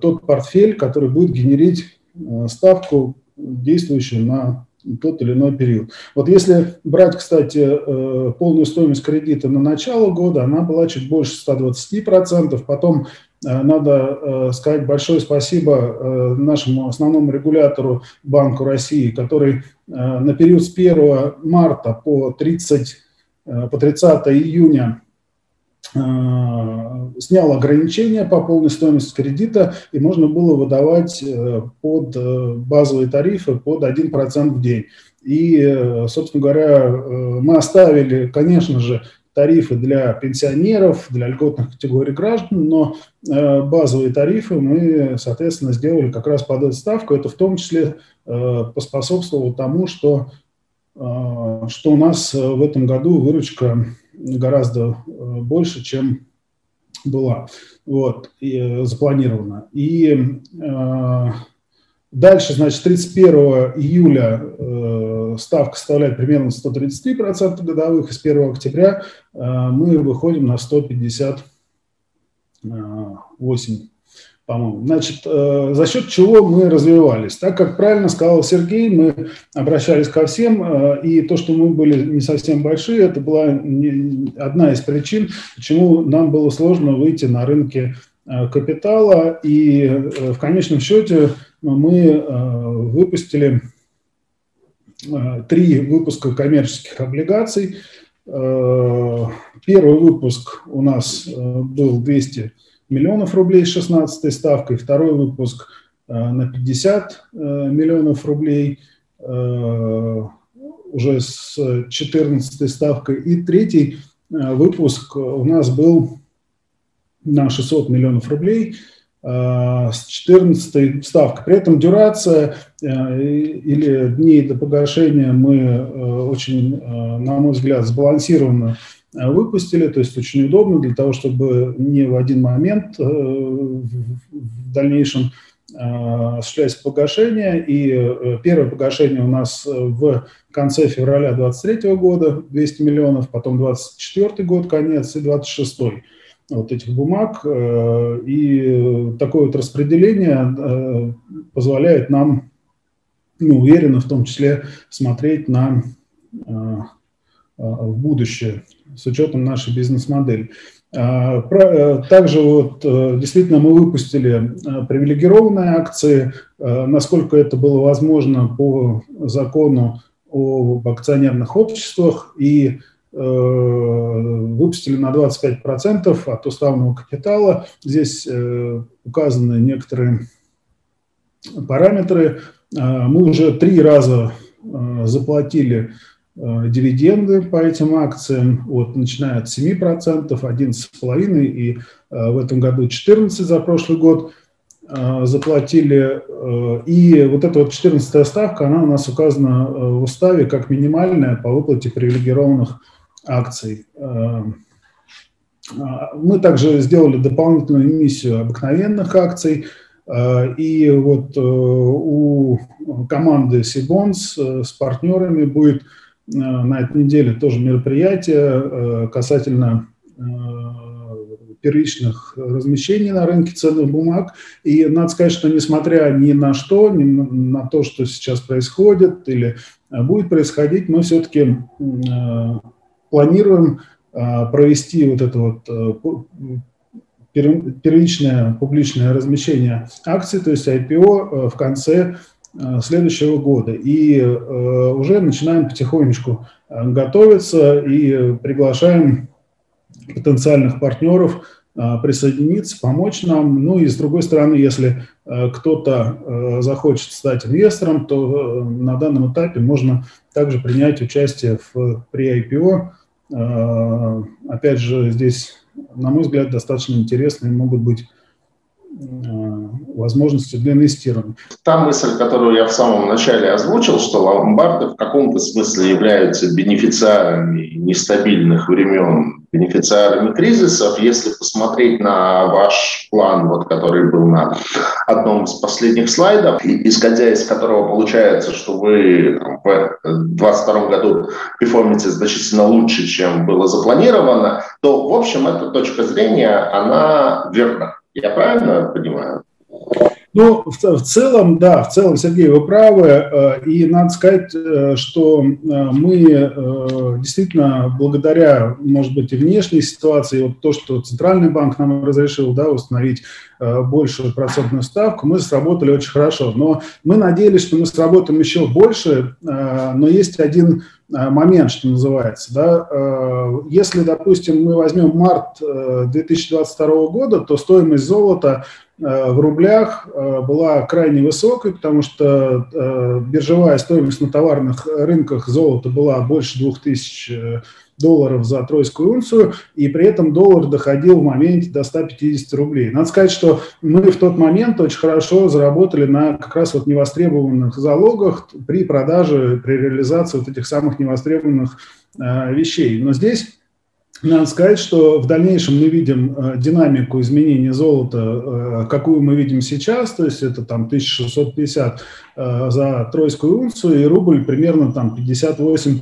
тот портфель, который будет генерить ставку, действующую на тот или иной период. Вот если брать, кстати, э, полную стоимость кредита на начало года, она была чуть больше 120%, потом э, надо э, сказать большое спасибо нашему основному регулятору Банку России, который на период с 1 марта по 30, по 30 июня снял ограничения по полной стоимости кредита, и можно было выдавать э, под э, базовые тарифы под 1% в день. И, собственно говоря, мы оставили, конечно же, тарифы для пенсионеров, для льготных категорий граждан, но базовые тарифы мы, соответственно, сделали как раз под эту ставку. Это в том числе поспособствовало тому, что, что у нас в этом году выручка гораздо э, больше, чем была вот, и, э, запланирована. И э, дальше, значит, 31 июля э, ставка составляет примерно 133% годовых, и с 1 октября э, мы выходим на 158 по-моему. Значит, э, за счет чего мы развивались? Так как правильно сказал Сергей, мы обращались ко всем, э, и то, что мы были не совсем большие, это была одна из причин, почему нам было сложно выйти на рынки э, капитала, и в конечном счете мы выпустили три выпуска коммерческих облигаций. Первый выпуск у нас был 200 миллионов рублей с 16 ставкой, второй выпуск э, на 50 э, миллионов рублей э, уже с 14 ставкой, и третий выпуск у нас был на 600 миллионов рублей с 14 ставкой. При этом дюрация или дней до погашения мы очень, на мой взгляд, сбалансированно выпустили, то есть очень удобно для того, чтобы не в один момент э, в дальнейшем э, осуществлять погашение. И первое погашение у нас в конце февраля 2023 года 200 миллионов, потом 2024 год конец и 2026 вот этих бумаг. И такое вот распределение позволяет нам, ну, уверенно в том числе, смотреть на в будущее с учетом нашей бизнес-модели. А, э, также вот э, действительно мы выпустили э, привилегированные акции, насколько это было возможно по закону об акционерных обществах и выпустили на 25% от уставного капитала. Здесь указаны некоторые параметры. Мы уже три раза заплатили дивиденды по этим акциям, вот, начиная от 7%, 11,5% и э, в этом году 14% за прошлый год э, заплатили. И вот эта вот 14 ставка, она у нас указана в уставе как минимальная по выплате привилегированных акций. Мы также сделали дополнительную эмиссию обыкновенных акций, и вот у команды Сибонс с партнерами будет Э, на этой неделе тоже мероприятие э, касательно э, первичных размещений на рынке ценных бумаг. И надо сказать, что несмотря ни на что, ни на то, что сейчас происходит или будет происходить, мы все-таки планируем провести вот это вот первичное публичное размещение акций, то есть IPO в конце Э, следующего года. И э, уже начинаем потихонечку э, готовиться и приглашаем потенциальных партнеров присоединиться, помочь нам. Ну и с другой стороны, если кто-то захочет стать инвестором, то на данном этапе можно также принять участие в, при IPO. Опять же, здесь, на мой взгляд, достаточно интересные могут быть Возможности для инвестирования. Та мысль, которую я в самом начале озвучил, что ломбарды в каком-то смысле являются бенефициарами нестабильных времен, бенефициарами кризисов. Если посмотреть на ваш план, вот, который был на одном из последних слайдов, исходя из которого получается, что вы там, в 2022 году перформите значительно лучше, чем было запланировано, то, в общем, эта точка зрения, она верна. Я правильно понимаю? Ну, в, в целом, да, в целом, Сергей, вы правы. Э, и надо сказать, э, что э, мы действительно, благодаря, может быть, и внешней ситуации, вот то, что Центральный банк нам разрешил да, установить большую процентную ставку, мы сработали очень хорошо. Но мы надеялись, что мы сработаем еще больше, но есть один момент, что называется. Да? Если, допустим, мы возьмем март 2022 года, то стоимость золота в рублях э, была крайне высокой, потому что э, биржевая стоимость на товарных рынках золота была больше 2000 долларов за тройскую унцию, и при этом доллар доходил в моменте до 150 рублей. Надо сказать, что мы в тот момент очень хорошо заработали на как раз вот невостребованных залогах при продаже, при реализации вот этих самых невостребованных вещей. Но здесь надо сказать, что в дальнейшем мы видим э, динамику изменения золота, э, какую мы видим сейчас, то есть это там 1650 э, за тройскую унцию и рубль примерно там 58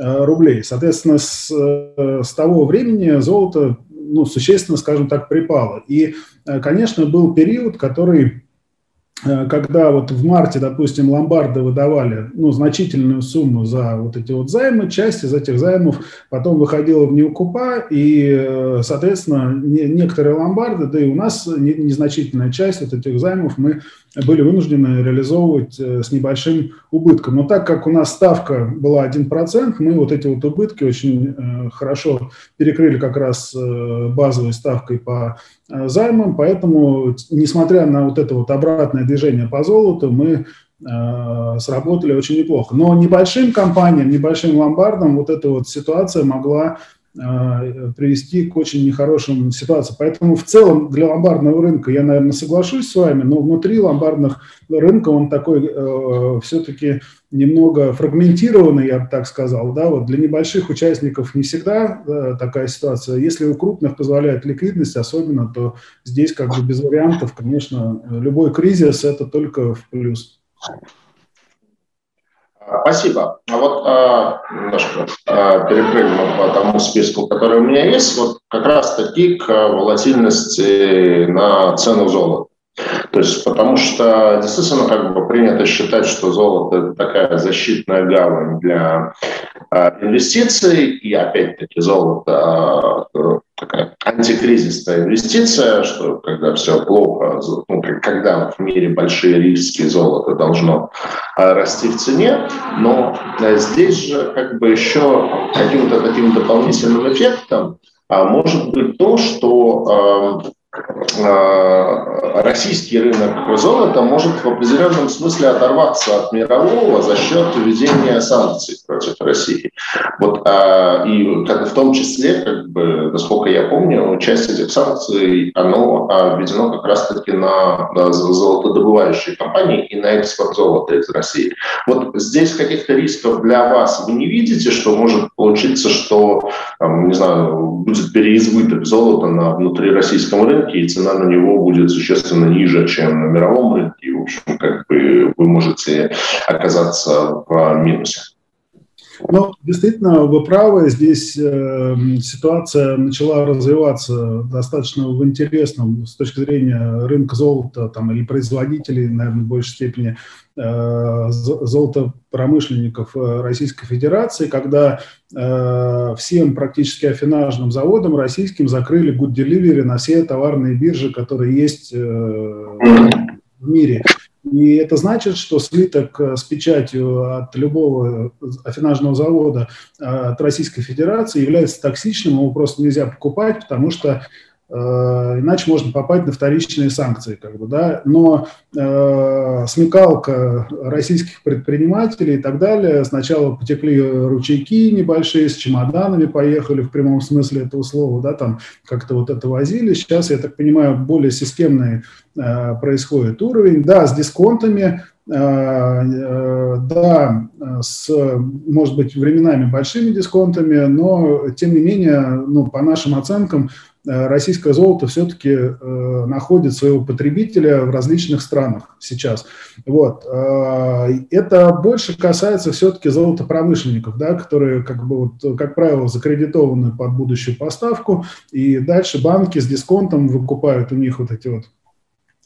рублей. Соответственно, с, с того времени золото ну, существенно, скажем так, припало. И, конечно, был период, который когда вот в марте, допустим, ломбарды выдавали ну, значительную сумму за вот эти вот займы, часть из этих займов потом выходила в неукупа, и, э, соответственно, не, некоторые ломбарды, да и у нас незначительная часть вот этих займов мы были вынуждены реализовывать э, с небольшим убытком. Но так как у нас ставка была 1%, мы вот эти вот убытки очень хорошо перекрыли как раз базовой ставкой по займам, поэтому, несмотря на вот это вот обратное движение по золоту, мы э, сработали очень неплохо. Но небольшим компаниям, небольшим ломбардам вот эта вот ситуация могла э, привести к очень нехорошим ситуациям. Поэтому в целом для ломбардного рынка я, наверное, соглашусь с вами, но внутри ломбардных рынка он такой э, все-таки немного фрагментированный, я бы так сказал. Да? Вот для небольших участников не всегда да, такая ситуация. Если у крупных позволяет ликвидность особенно, то здесь как бы без вариантов, конечно, любой кризис – это только в плюс. Спасибо. А вот а, немножко а, перепрыгну по тому списку, который у меня есть, вот как раз-таки к волатильности на цену золота. То есть, потому что действительно как бы принято считать, что золото это такая защитная гавань для э, инвестиций, и опять-таки золото э, такая антикризисная инвестиция, что когда все плохо, ну, когда в мире большие риски, золото должно э, расти в цене, но здесь же как бы еще каким-то таким дополнительным эффектом э, может быть то, что российский рынок золота может в определенном смысле оторваться от мирового за счет введения санкций против России. Вот, а, и в том числе, как бы, насколько я помню, часть этих санкций оно а, введено как раз-таки на, на золотодобывающие компании и на экспорт золота из России. Вот здесь каких-то рисков для вас вы не видите, что может получиться, что, не знаю, будет переизбыток золота на внутрироссийском рынке, рынке, и цена на него будет существенно ниже, чем на мировом рынке. И, в общем, как бы вы можете оказаться в минусе. Ну, действительно, вы правы. Здесь э, ситуация начала развиваться достаточно в интересном с точки зрения рынка золота там, или производителей, наверное, в большей степени золотопромышленников э, Российской Федерации, когда э, всем практически афинажным заводам российским закрыли good delivery на все товарные биржи, которые есть э, в мире. И это значит, что слиток э, с печатью от любого афинажного завода э, от Российской Федерации является токсичным, его просто нельзя покупать, потому что Э, иначе можно попасть на вторичные санкции. Как бы, да? Но э, смекалка российских предпринимателей и так далее, сначала потекли ручейки небольшие, с чемоданами поехали в прямом смысле этого слова, да, там как-то вот это возили. Сейчас, я так понимаю, более системный э, происходит уровень. Да, с дисконтами, э, э, да, с, может быть, временами большими дисконтами, но, тем не менее, ну, по нашим оценкам, Э, российское золото все-таки э, находит своего потребителя в различных странах сейчас. Вот. Э, это больше касается все-таки золотопромышленников, да, которые, как, бы, вот, как правило, закредитованы под будущую поставку, и дальше банки с дисконтом выкупают у них вот эти вот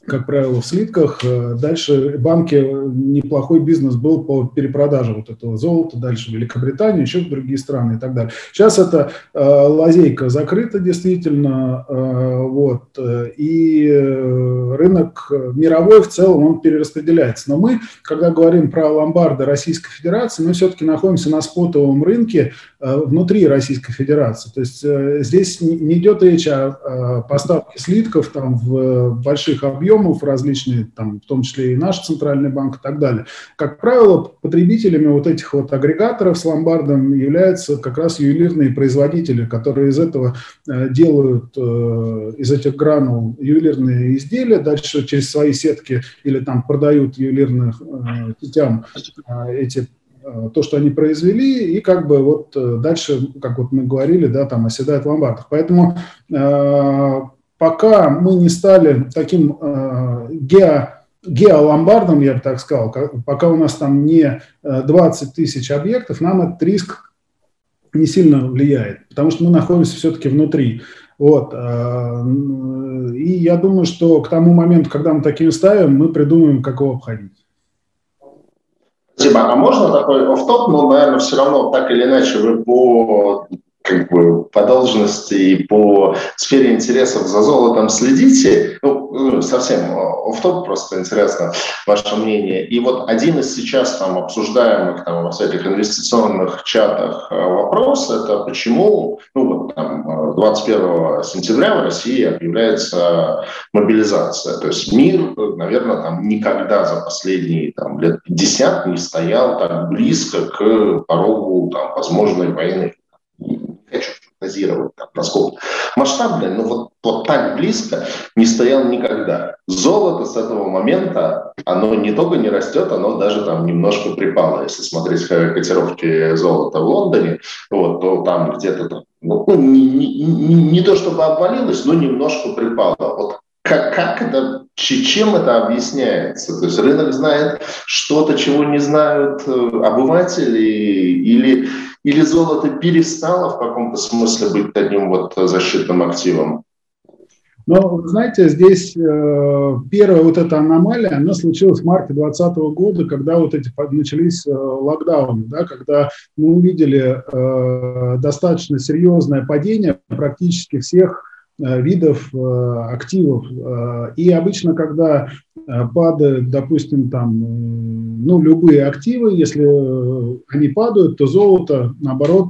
как правило, в слитках. Э, дальше банки неплохой бизнес был по перепродаже вот этого золота, дальше в Великобританию, еще в другие страны и так далее. Сейчас эта э, лазейка закрыта действительно, э, вот, и рынок мировой в целом, он перераспределяется. Но мы, когда говорим про ломбарды Российской Федерации, мы все-таки находимся на спотовом рынке внутри Российской Федерации. То есть здесь не идет речь о поставке слитков там в больших объемах, объемов различные, там, в том числе и наш центральный банк и так далее. Как правило, потребителями вот этих вот агрегаторов с ломбардом являются как раз ювелирные производители, которые из этого э, делают, э, из этих гранул ювелирные изделия, дальше через свои сетки или там продают ювелирным э, сетям эти то, что они произвели, и как бы вот дальше, как вот мы говорили, да, там оседает в ломбардах. Поэтому пока мы не стали таким э, гео, геоломбардом, я бы так сказал, пока у нас там не 20 э, тысяч объектов, нам этот риск не сильно влияет, потому что мы находимся все-таки внутри. Вот. И я думаю, что к тому моменту, когда мы такие ставим, мы придумаем, как его обходить. Спасибо. А можно такой офф-топ, но, наверное, все равно так или иначе вы по как бы по должности и по сфере интересов за золотом следите, ну, ну совсем оф-топ, просто интересно ваше мнение. И вот один из сейчас там обсуждаемых там во всяких инвестиционных чатах э, вопрос, это почему, ну вот там 21 сентября в России объявляется мобилизация. То есть мир, наверное, там никогда за последние там, лет 50 не стоял так близко к порогу там, возможной войны хочу фантазировать, там, насколько масштабное, но вот, вот так близко не стоял никогда. Золото с этого момента, оно не только не растет, оно даже там немножко припало. Если смотреть котировки золота в Лондоне, вот, то там где-то там, ну, не, не, не, не то чтобы обвалилось, но немножко припало. Вот как, как это, чем это объясняется? То есть рынок знает что-то, чего не знают э, обыватели, или или золото перестало в каком-то смысле быть одним вот защитным активом? Но, знаете, здесь э, первая вот эта аномалия, она случилась в марте 2020 года, когда вот эти начались э, локдауны, да, когда мы увидели достаточно серьезное падение практически всех видов э, активов. Э, и обычно, когда падают, допустим, там, ну, любые активы, если они падают, то золото, наоборот,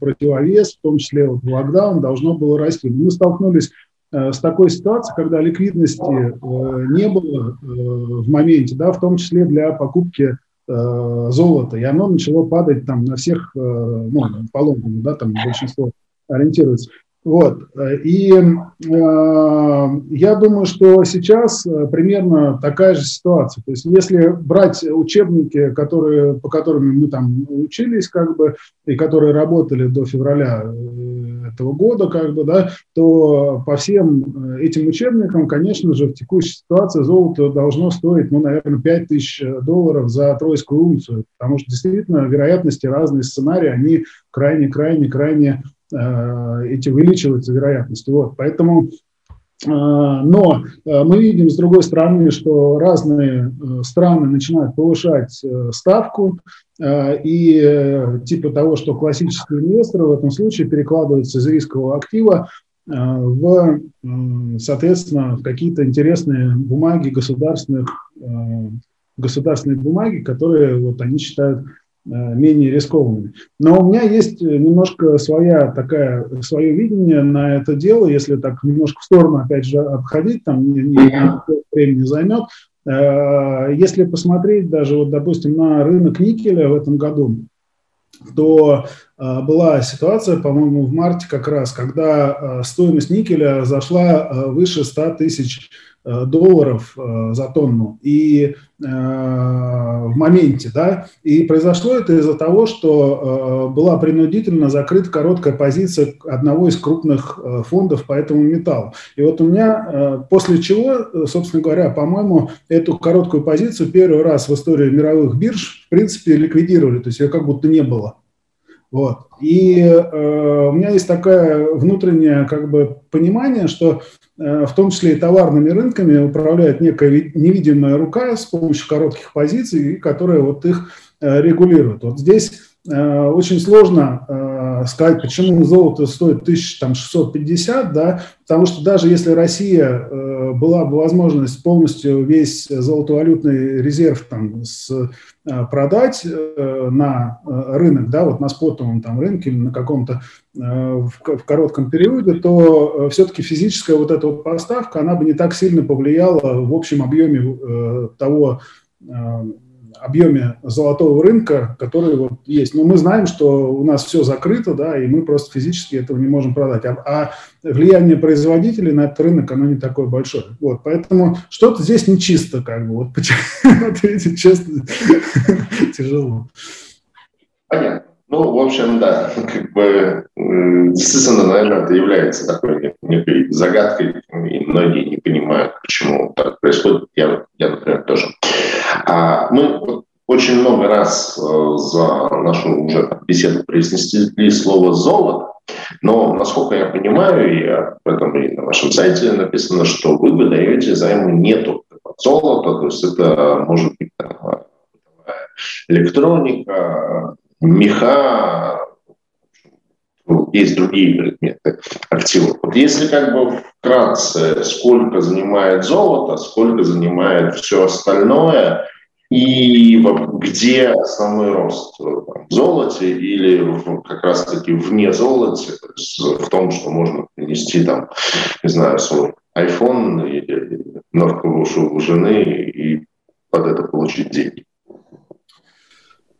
противовес, в том числе вот в локдаун, должно было расти. Мы столкнулись с такой ситуацией, когда ликвидности не было в моменте, да, в том числе для покупки золота, и оно начало падать там на всех, ну, по да, там большинство ориентируется. Вот. И э, я думаю, что сейчас э, примерно такая же ситуация. То есть если брать учебники, которые, по которым мы там учились, как бы, и которые работали до февраля э, этого года, как бы, да, то по всем э, этим учебникам, конечно же, в текущей ситуации золото должно стоить, ну, наверное, 5 тысяч долларов за тройскую унцию, потому что действительно вероятности разные сценарии, они крайне-крайне-крайне эти увеличиваются вероятности. Вот, поэтому э, но э, мы видим, с другой стороны, что разные страны начинают повышать ставку, и типа того, что классические инвесторы в этом случае перекладываются из рискового актива в, соответственно, какие-то интересные бумаги государственных, государственные бумаги, которые вот они считают Э, менее рискованными. Но у меня есть немножко своя такая, свое видение на это дело, если так немножко в сторону, опять же, обходить, там не, не, времени займет. Э, если посмотреть даже, вот, допустим, на рынок никеля в этом году, то э, была ситуация, по-моему, в марте как раз, когда стоимость никеля зашла выше 100 тысяч Э, долларов э, за тонну и э, в моменте, да, и произошло это из-за того, что была принудительно закрыта короткая позиция одного из крупных фондов по этому металлу. И вот у меня, после чего, собственно говоря, по-моему, эту короткую позицию первый раз в истории мировых бирж, в принципе, ликвидировали, то есть ее как будто не было. Вот. И э, у меня есть такое внутреннее как бы понимание, что Э, в том числе и товарными рынками, управляет некая невидимая рука с помощью коротких позиций, которая вот их э, регулирует. Вот здесь э, очень сложно сказать, почему золото стоит 1650, да, потому что даже если Россия была бы возможность полностью весь золотовалютный резерв там, с, продать на рынок, да, вот на спотовом там рынке или на каком-то в, в коротком периоде, то все-таки физическая вот эта вот поставка, она бы не так сильно повлияла в общем объеме того объеме золотого рынка, который вот есть. Но мы знаем, что у нас все закрыто, да, и мы просто физически этого не можем продать. А, а влияние производителей на этот рынок, оно не такое большое. Вот, поэтому что-то здесь нечисто, как бы, вот, ответить честно, тяжело. Понятно. Ну, в общем, да, как бы действительно, наверное, это является такой некой загадкой, и многие не понимают, почему так происходит. Я, я например, тоже. А мы очень много раз э, за нашу уже беседу произнесли слово «золото», Но, насколько я понимаю, и об этом и на вашем сайте написано, что вы выдаете займы не только под золото, то есть это может быть там, электроника, меха, есть другие предметы активов. Вот если как бы вкратце, сколько занимает золото, сколько занимает все остальное, и где основной рост в золоте или как раз-таки вне золота, в том, что можно принести там, не знаю, свой iPhone или норковую шубу жены и под это получить деньги.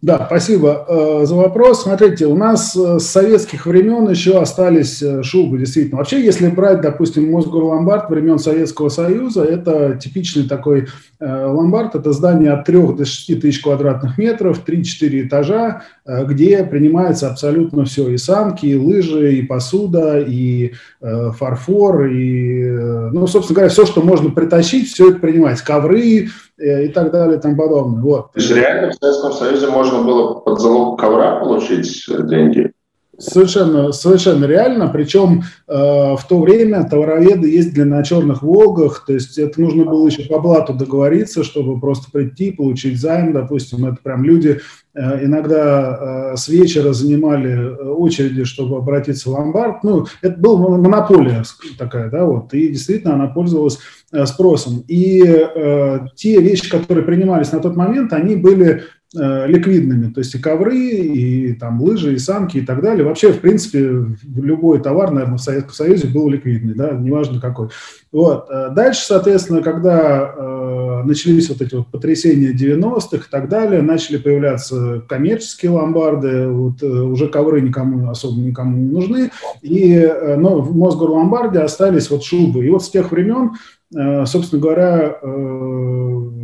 Да, спасибо э, за вопрос. Смотрите, у нас э, с советских времен еще остались э, шубы, действительно. Вообще, если брать, допустим, Мосгорломбард времен Советского Союза, это типичный такой ломбард. Это здание от 3 до 6 тысяч квадратных метров, 3-4 этажа, где принимается абсолютно все. И санки, и лыжи, и посуда, и фарфор, и, ну, собственно говоря, все, что можно притащить, все это принимается. Ковры, и так далее и тому подобное. Вот. То есть реально в Советском Союзе можно было под залог ковра получить деньги? Совершенно, совершенно реально. Причем э, в то время товароведы ездили на черных «Волгах», то есть это нужно было еще по блату договориться, чтобы просто прийти, получить займ, допустим. Это прям люди э, иногда э, с вечера занимали э, очереди, чтобы обратиться в ломбард. Ну, это была монополия такая, да, вот, и действительно она пользовалась э, спросом. И э, те вещи, которые принимались на тот момент, они были ликвидными, то есть и ковры, и там лыжи, и санки и так далее. Вообще, в принципе, любой товар, наверное, в Советском Союзе был ликвидный, да, неважно какой. Вот. Э, дальше, соответственно, когда э, начались вот эти вот потрясения 90-х и так далее, начали появляться коммерческие ломбарды, вот, э, уже ковры никому особо никому не нужны, и, э, но в Мосгорломбарде остались вот шубы. И вот с тех времен, э, собственно говоря, э,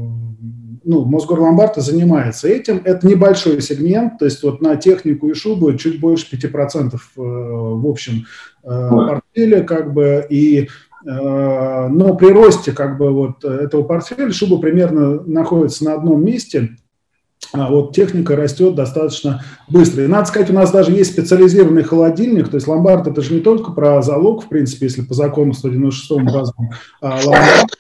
ну, Мосгорломбард занимается этим. Это небольшой сегмент, то есть вот на технику и шубу чуть больше 5% э, в общем э, портфеле, как бы, и э, но при росте как бы вот этого портфеля шуба примерно находится на одном месте, а вот техника растет достаточно быстро. И надо сказать, у нас даже есть специализированный холодильник, то есть ломбард это же не только про залог, в принципе, если по закону 196 разу, а ломбард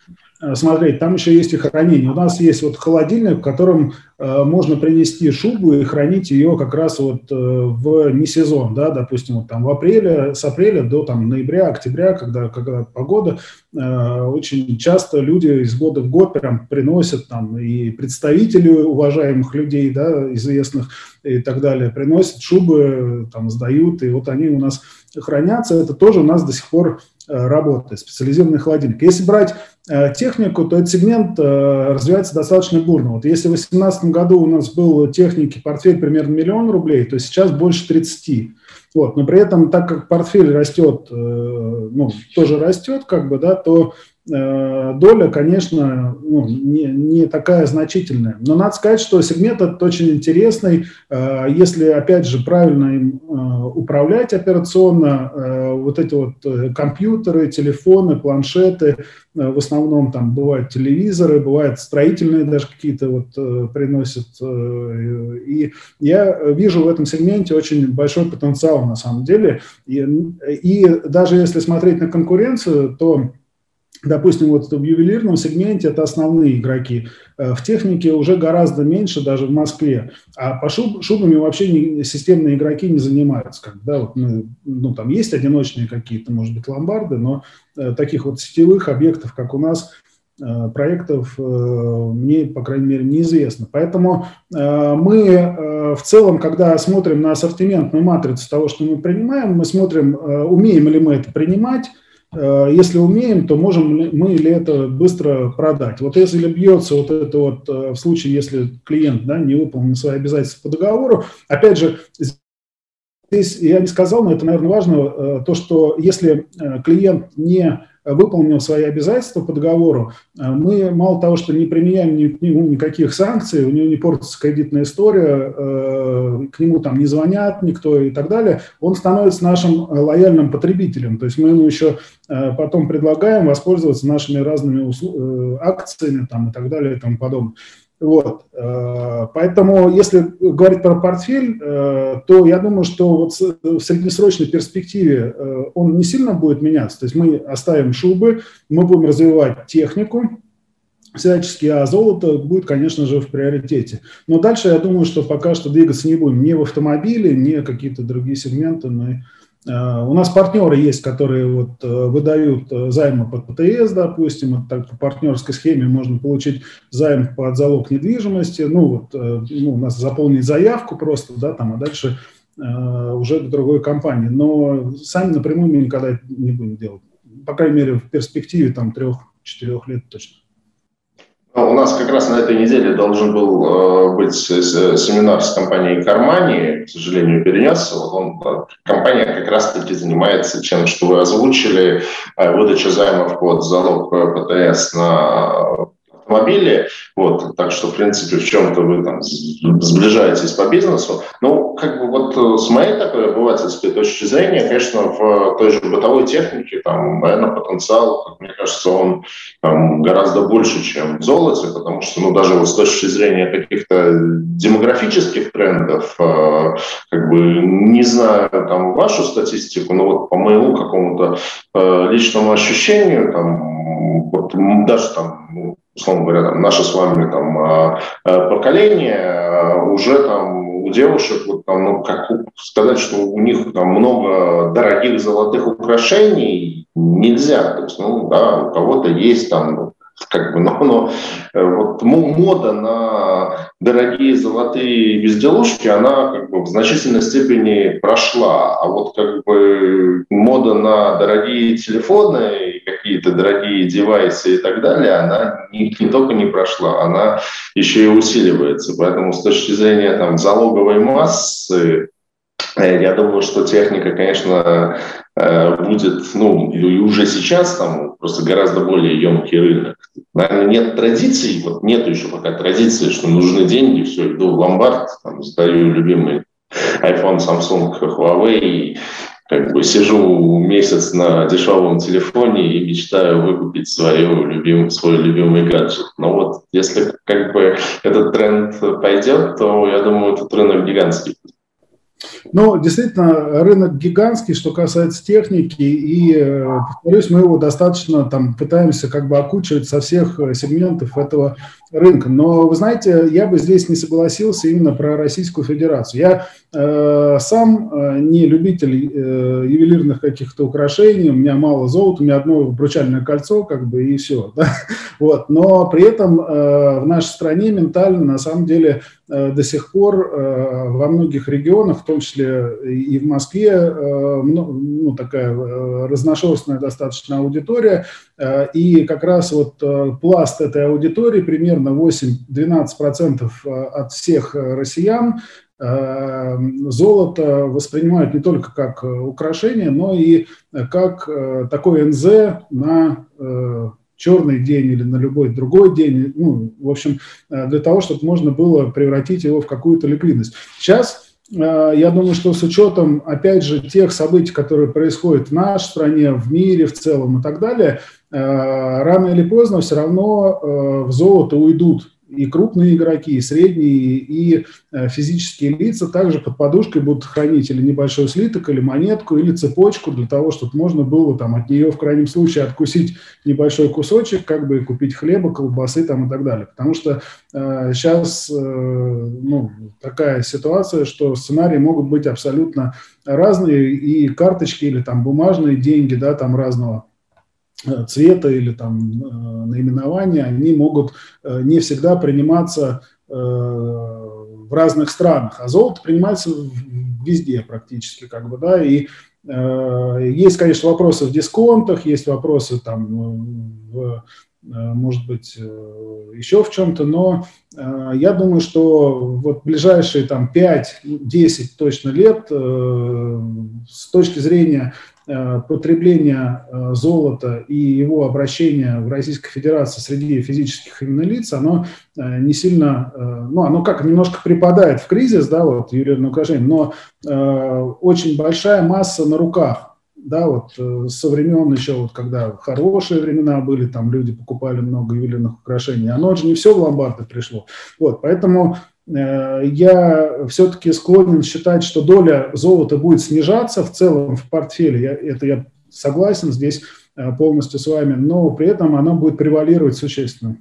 смотреть, там еще есть и хранение. У нас есть вот холодильник, в котором э, можно принести шубу и хранить ее как раз вот э, в не сезон, да, допустим, вот там в апреле, с апреля до там ноября, октября, когда, когда погода, э, очень часто люди из года в год прям приносят там и представители уважаемых людей, да, известных и так далее, приносят шубы, там сдают, и вот они у нас хранятся. Это тоже у нас до сих пор Э, работы, специализированный холодильник. Если брать э, технику, то этот сегмент э, развивается достаточно бурно. Вот если в 2018 году у нас был техники портфель примерно миллион рублей, то сейчас больше 30. Вот. Но при этом, так как портфель растет, ну, тоже растет, как бы, да, то Э, доля, конечно, ну, не, не такая значительная. Но надо сказать, что сегмент этот очень интересный. Э, если, опять же, правильно им э, управлять операционно, вот эти вот компьютеры, телефоны, планшеты, в основном там бывают телевизоры, бывают строительные даже какие-то вот приносят. И я вижу в этом сегменте очень большой потенциал на самом деле. И, и даже если смотреть на конкуренцию, то Допустим, вот в ювелирном сегменте это основные игроки. Э, в технике уже гораздо меньше, даже в Москве. А по шуб, шубами вообще не, системные игроки не занимаются. Да, вот мы, ну, там есть одиночные какие-то, может быть, ломбарды, но э, таких вот сетевых объектов, как у нас, э, проектов э, мне, по крайней мере, неизвестно. Поэтому э, мы э, в целом, когда смотрим на ассортиментную матрицу того, что мы принимаем, мы смотрим, умеем ли мы это принимать, Э, если умеем, то можем мы ли это быстро продать. Вот если бьется вот это вот э, в случае, если клиент да, не выполнил свои обязательства по договору, опять же, здесь я не сказал, но это, наверное, важно, э, то, что если клиент не выполнил свои обязательства по договору, э, мы мало того, что не применяем ни, к нему никаких санкций, у него не портится кредитная история, э, к нему там не звонят никто и так далее, он становится нашим лояльным потребителем. То есть мы ему еще э, потом предлагаем воспользоваться нашими разными акциями там, и так далее и тому подобное. Вот. Э, поэтому, если говорить про портфель, э, то я думаю, что вот в среднесрочной перспективе э, он не сильно будет меняться. То есть мы оставим шубы, мы будем развивать технику, всячески, а золото будет, конечно же, в приоритете. Но дальше я думаю, что пока что двигаться не будем ни в автомобиле, ни какие-то другие сегменты мы у нас партнеры есть, которые вот э, выдают э, займы под ПТС, допустим, так, по партнерской схеме можно получить займ под залог недвижимости, ну вот ну, у нас заполнить заявку просто, да, там, а дальше уже к другой компании. Но сами напрямую мы никогда не будем делать. По крайней мере, в перспективе там трех-четырех лет точно. Ну, у нас как раз на этой неделе должен был э, быть семинар с компанией Кармани, к сожалению, перенесся. Вот он, э, компания как раз-таки занимается чем, что вы озвучили, э, выдача займов под залог ПТС на автомобиле, вот, так что, в принципе, в чем-то вы там сближаетесь по бизнесу. Ну, как бы вот э, с моей такой обывательской точки зрения, конечно, в той же бытовой технике, там, наверное, потенциал, мне кажется, он там, гораздо больше, чем в золоте, потому что, ну, даже вот с точки зрения каких-то демографических трендов, э, как бы не знаю там вашу статистику, но вот по моему какому-то э, личному ощущению, там, вот, даже там, ну, условно говоря, там, наше с вами там, а, а, поколение а, уже там у девушек, вот, там, ну, как сказать, что у них там много дорогих золотых украшений нельзя. То есть, ну, да, у кого-то есть там как бы, но, но э, вот мода на дорогие золотые безделушки, она как бы в значительной степени прошла, а вот как бы мода на дорогие телефоны, какие-то дорогие девайсы и так далее, она не, не только не прошла, она еще и усиливается. Поэтому с точки зрения там залоговой массы Э, я думаю, что техника, конечно, будет, ну, и уже сейчас там просто гораздо более емкий рынок. Наверное, нет традиций, вот нет еще пока традиции, что нужны деньги, все, иду в ломбард, там, сдаю любимый iPhone, Samsung, Huawei, как бы сижу месяц на дешевом телефоне и мечтаю выкупить свою любим, свой любимый гаджет. Но вот если как бы этот тренд пойдет, то я думаю, этот рынок гигантский. Но действительно рынок гигантский, что касается техники, и, э, повторюсь, мы его достаточно там пытаемся как бы окучивать со всех э, сегментов этого рынка. Но, вы знаете, я бы здесь не согласился именно про Российскую Федерацию. Я сам э, не любитель э, ювелирных каких-то украшений, у меня мало золота, у меня одно обручальное кольцо, как бы, и все. Да? Вот. Но при этом э, в нашей стране ментально, на самом деле, э, до сих пор э, во многих регионах, в том числе и в Москве, э, ну, такая э, разношерстная достаточно аудитория, э, и как раз вот э, пласт этой аудитории примерно примерно 8-12% э, от всех э, россиян э, золото воспринимают не только как украшение, но и как такой НЗ на черный день или на любой другой день, ну, в общем, для того, чтобы можно было превратить его в какую-то ликвидность. Сейчас я думаю, что с учетом, опять же, тех событий, которые происходят в нашей стране, в мире в целом и так далее, Э, рано или поздно все равно э, в золото уйдут и крупные игроки, и средние, и э, физические лица также под подушкой будут хранить или небольшой слиток, или монетку, или цепочку для того, чтобы можно было там от нее в крайнем случае откусить небольшой кусочек, как бы купить хлеба, колбасы там и так далее. Потому что э, сейчас э, ну, такая ситуация, что сценарии могут быть абсолютно разные, и карточки или там бумажные деньги, да, там разного цвета или там э, наименования, они могут э, не всегда приниматься в разных странах, а золото принимается везде практически, как бы, да, и есть, конечно, вопросы в дисконтах, есть вопросы там в может быть, еще в чем-то, но я думаю, что вот ближайшие там 5-10 точно лет с точки зрения Э, потребление э, золота и его обращение в Российской Федерации среди физических именно лиц, оно э, не сильно, ну, оно как немножко припадает в кризис, да, вот, ювелирное украшение, но очень большая масса на руках да, вот э, со времен еще, вот когда хорошие времена были, там люди покупали много ювелирных украшений, оно же не все в ломбарды пришло. Вот, поэтому э, я все-таки склонен считать, что доля золота будет снижаться в целом в портфеле. Я, это я согласен здесь э, полностью с вами, но при этом она будет превалировать существенно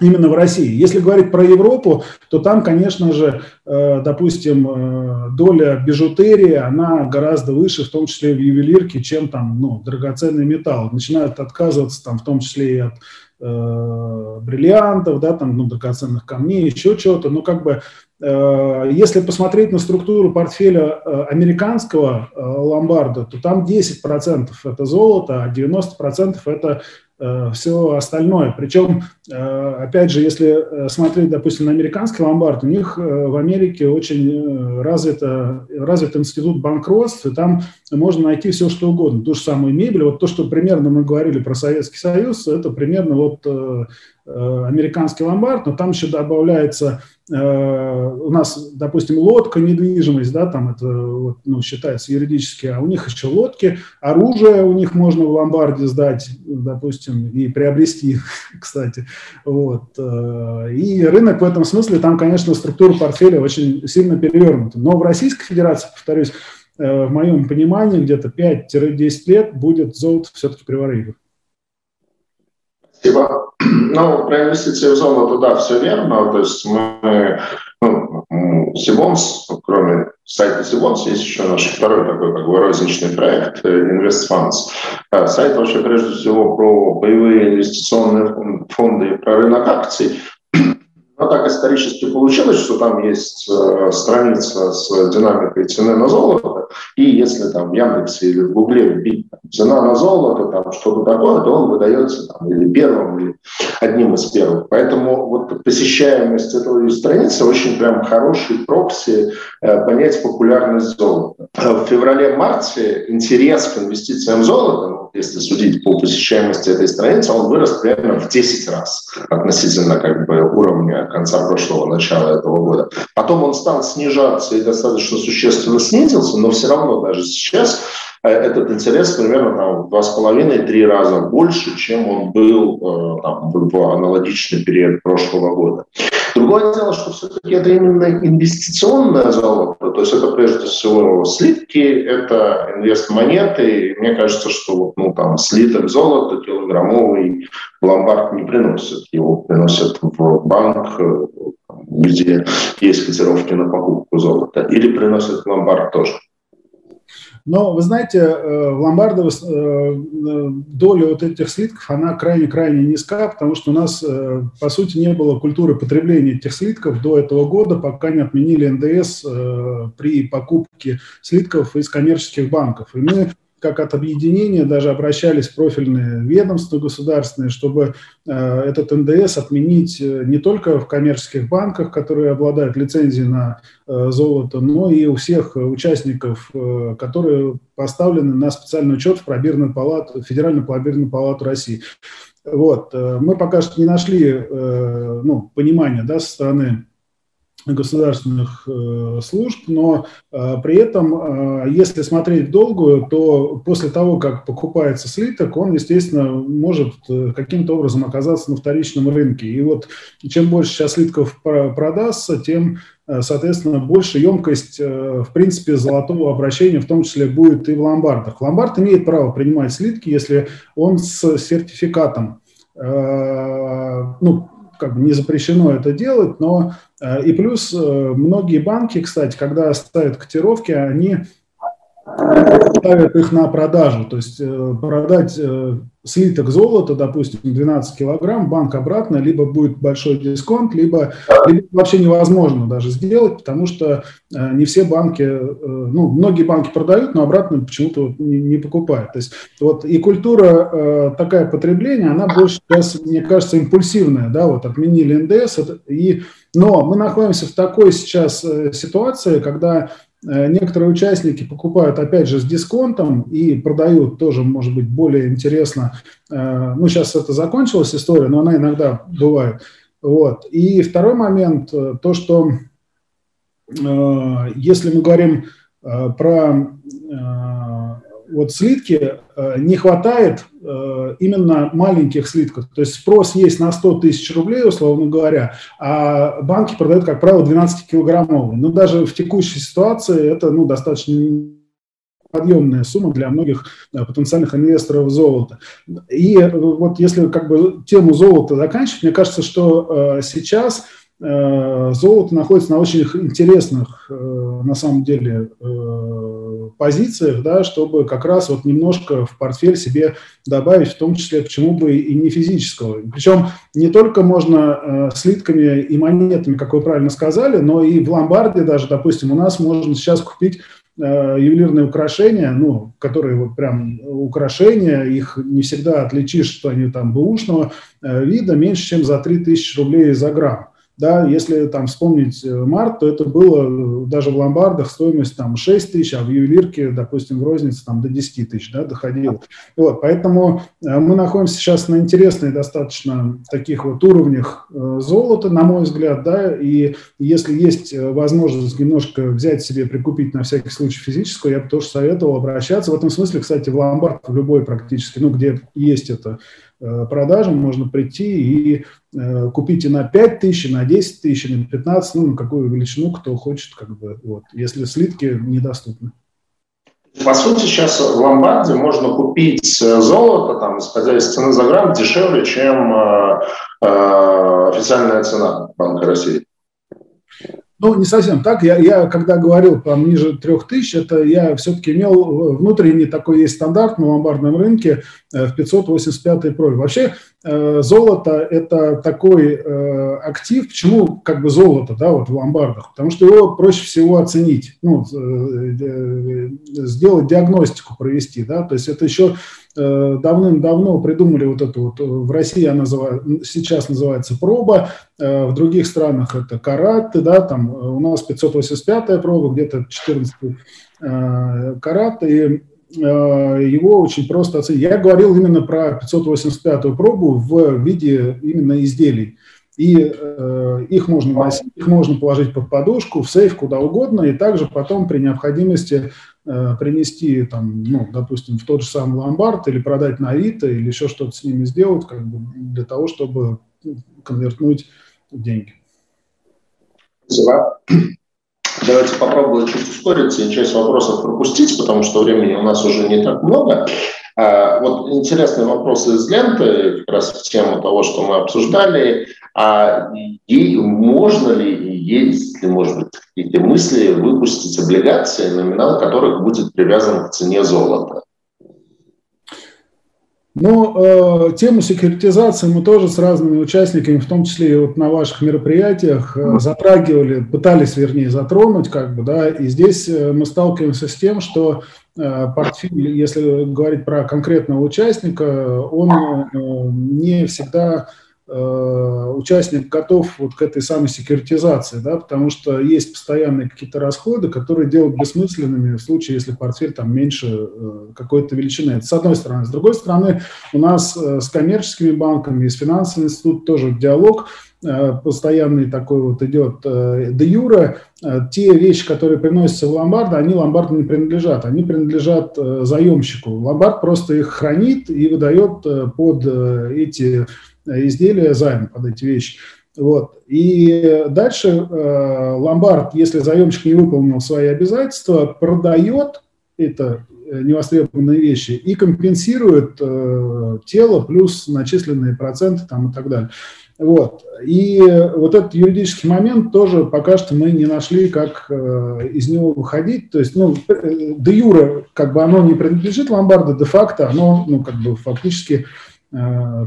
именно в России. Если говорить про Европу, то там, конечно же, э, допустим, э, доля бижутерии, она гораздо выше, в том числе в ювелирке, чем там, ну, драгоценный металл. Начинают отказываться там в том числе и от э, бриллиантов, да, там, ну, драгоценных камней, еще чего-то. Но как бы, э, если посмотреть на структуру портфеля э, американского э, ломбарда, то там 10% это золото, а 90% это все остальное. Причем, э, опять же, если э, смотреть, допустим, на американский ломбард, у них в Америке очень развит, развит институт банкротства, и там можно найти все, что угодно. Ту же самую мебель. Вот то, что примерно мы говорили про Советский Союз, это примерно вот американский ломбард, но там еще добавляется Э, у нас, допустим, лодка, недвижимость, да, там это ну, считается юридически, а у них еще лодки, оружие у них можно в ломбарде сдать, допустим, и приобрести, кстати. Вот. Э, и рынок в этом смысле, там, конечно, структура портфеля очень сильно перевернута. Но в Российской Федерации, повторюсь, э, в моем понимании, где-то 5-10 лет будет золото все-таки превалировать. Спасибо. Ну, про инвестиции в золото, да, все верно. То есть мы, ну, Сибонс, кроме сайта Сибонс, есть еще наш второй такой как бы розничный проект InvestFunds. Э, сайт вообще прежде всего про боевые инвестиционные фонды и про рынок акций. Но так исторически получилось, что там есть э, страница с динамикой цены на золото, и если там в Яндексе или в Гугле вбить цена на золото, там что-то такое, то он выдается там, или первым, или одним из первых. Поэтому вот посещаемость этой страницы очень прям хороший прокси э, понять популярность золота. В феврале-марте интерес к инвестициям в золото, ну, если судить по посещаемости этой страницы, он вырос примерно в 10 раз относительно как бы уровня конца прошлого, начала этого года. Потом он стал снижаться и достаточно существенно снизился, но все равно даже сейчас э, этот интерес примерно там, в два с половиной-три раза больше, чем он был э, там, в аналогичный период прошлого года. Другое дело, что все-таки это именно инвестиционное золото, то есть это прежде всего слитки, это инвестмонеты. И мне кажется, что вот, ну, там, слиток золота килограммовый ломбард не приносят. Его приносят в банк, где есть котировки на покупку золота, или приносят в ломбард тоже. Но, вы знаете, э, в ломбардах э, э, доля вот этих слитков, она крайне-крайне низка, потому что у нас, по сути, не было культуры потребления этих слитков до этого года, пока не отменили НДС при покупке слитков из коммерческих банков. И мы как от объединения даже обращались профильные ведомства государственные, чтобы э, этот НДС отменить э, не только в коммерческих банках, которые обладают лицензией на э, золото, но и у всех участников, которые поставлены на специальный учет в пробирную палату, Федеральную пробирную палату России. Вот. Мы пока что не нашли ну, понимания да, со стороны государственных э, служб, но э, при этом, э, если смотреть долгую, то после того, как покупается слиток, он, естественно, может каким-то образом оказаться на вторичном рынке. И вот чем больше сейчас слитков продастся, тем, соответственно, больше емкость, в принципе, золотого обращения, в том числе, будет и в ломбардах. Ломбард имеет право принимать слитки, если он с сертификатом ну, как бы не запрещено это делать, но э, и плюс э, многие банки, кстати, когда ставят котировки, они ставят их на продажу, то есть э, продать слиток золота, допустим, 12 килограмм, банк обратно, либо будет большой дисконт, либо, либо вообще невозможно даже сделать, потому что э, не все банки, э, ну, многие банки продают, но обратно почему-то не, не покупают. То есть вот и культура э, такая потребления, она больше сейчас, мне кажется, импульсивная, да, вот отменили НДС, и, но мы находимся в такой сейчас ситуации, когда Э, некоторые участники покупают, опять же, с дисконтом и продают тоже, может быть, более интересно. Э, ну, сейчас это закончилась история, но она иногда бывает. Вот. И второй момент, э, то, что если мы говорим про вот слитки э, не хватает э, именно маленьких слитков. То есть спрос есть на 100 тысяч рублей, условно говоря, а банки продают, как правило, 12-килограммовые. Но даже в текущей ситуации это ну, достаточно подъемная сумма для многих да, потенциальных инвесторов золота. И вот если как бы тему золота заканчивать, мне кажется, что э, сейчас э, золото находится на очень интересных, э, на самом деле, э, позициях, да, чтобы как раз вот немножко в портфель себе добавить, в том числе, почему бы и не физического. Причем не только можно э, слитками и монетами, как вы правильно сказали, но и в ломбарде даже, допустим, у нас можно сейчас купить Э, ювелирные украшения, ну, которые вот прям украшения, их не всегда отличишь, что они там бэушного э, вида, меньше, чем за 3000 рублей за грамм. Да, если там вспомнить э, март, то это было э, даже в ломбардах стоимость там 6 тысяч, а в ювелирке, допустим, в рознице там до 10 тысяч да, доходило. Вот, поэтому э, мы находимся сейчас на интересных достаточно таких вот уровнях золота, на мой взгляд, да, и если есть возможность немножко взять себе, прикупить на всякий случай физическую, я бы тоже советовал обращаться. В этом смысле, кстати, в ломбард, в любой практически, ну, где есть это продажам можно прийти и э, купить и на 5 тысяч, и на 10 тысяч, и на 15, ну, на какую величину кто хочет, как бы, вот, если слитки недоступны. По сути, сейчас в ломбарде можно купить э, золото, там, исходя из цены за грамм, дешевле, чем э, э, официальная цена Банка России. Ну, не совсем так. Я, я когда говорил там ниже 3000, это я все-таки имел внутренний такой есть стандарт на ломбардном рынке в 585 профиль. Вообще Э, золото – это такой э, актив. Почему как бы золото, да, вот в ломбардах? Потому что его проще всего оценить, ну, э, сделать диагностику, провести, да, то есть это еще давным-давно придумали вот это вот, в России она называет, сейчас называется проба, в других странах это караты, да, там у нас 585 проба, где-то 14 карат, и Э, его очень просто оценить. Я говорил именно про 585-ю пробу в виде именно изделий. И э, их можно носить, их можно положить под подушку, в сейф, куда угодно, и также потом при необходимости э, принести, там, ну, допустим, в тот же самый ломбард или продать на Авито, или еще что-то с ними сделать, как бы для того, чтобы конвертнуть деньги. Спасибо. Давайте попробуем чуть ускориться и часть вопросов пропустить, потому что времени у нас уже не так много. А, вот интересные вопросы из ленты, как раз в тему того, что мы обсуждали. А ей, можно ли, есть ли, может быть, какие-то мысли выпустить облигации, номинал которых будет привязан к цене золота? Но э, тему секьюритизации мы тоже с разными участниками, в том числе и вот на ваших мероприятиях, э, затрагивали, пытались, вернее, затронуть, как бы, да, и здесь э, мы сталкиваемся с тем, что э, портфель, если говорить про конкретного участника, он э, не всегда участник готов вот к этой самой секьюритизации, да, потому что есть постоянные какие-то расходы, которые делают бессмысленными в случае, если портфель там меньше э, какой-то величины. Это с одной стороны. С другой стороны, у нас э, с коммерческими банками, с финансовым институтом тоже диалог постоянный такой вот идет де юра, те вещи, которые приносятся в ломбард, они ломбарду не принадлежат, они принадлежат заемщику. Ломбард просто их хранит и выдает под эти изделия займ под эти вещи. Вот. И дальше э, ломбард, если заемщик не выполнил свои обязательства, продает это э, невостребованные вещи и компенсирует э, тело плюс начисленные проценты там, и так далее. Вот. И вот этот юридический момент тоже пока что мы не нашли, как э, из него выходить. То есть, ну, э, де юра, как бы оно не принадлежит ломбарду, де-факто оно, ну, как бы фактически Э,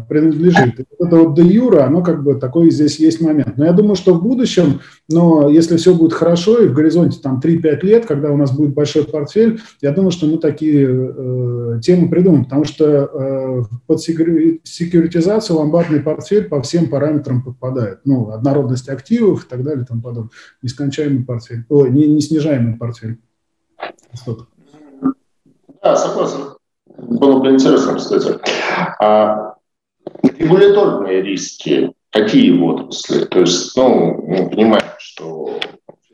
принадлежит. И вот это вот де юра, оно как бы такой здесь есть момент. Но я думаю, что в будущем, но если все будет хорошо и в горизонте там 3-5 лет, когда у нас будет большой портфель, я думаю, что мы такие э, темы придумаем, потому что э, под секьюритизацию ломбардный портфель по всем параметрам подпадает. Ну, однородность активов и так далее тому подобное. Нескончаемый портфель, о, не, не снижаемый портфель. Да, согласен. Было бы интересно, кстати. А регуляторные риски, какие в отрасли? То есть, ну, мы понимаем, что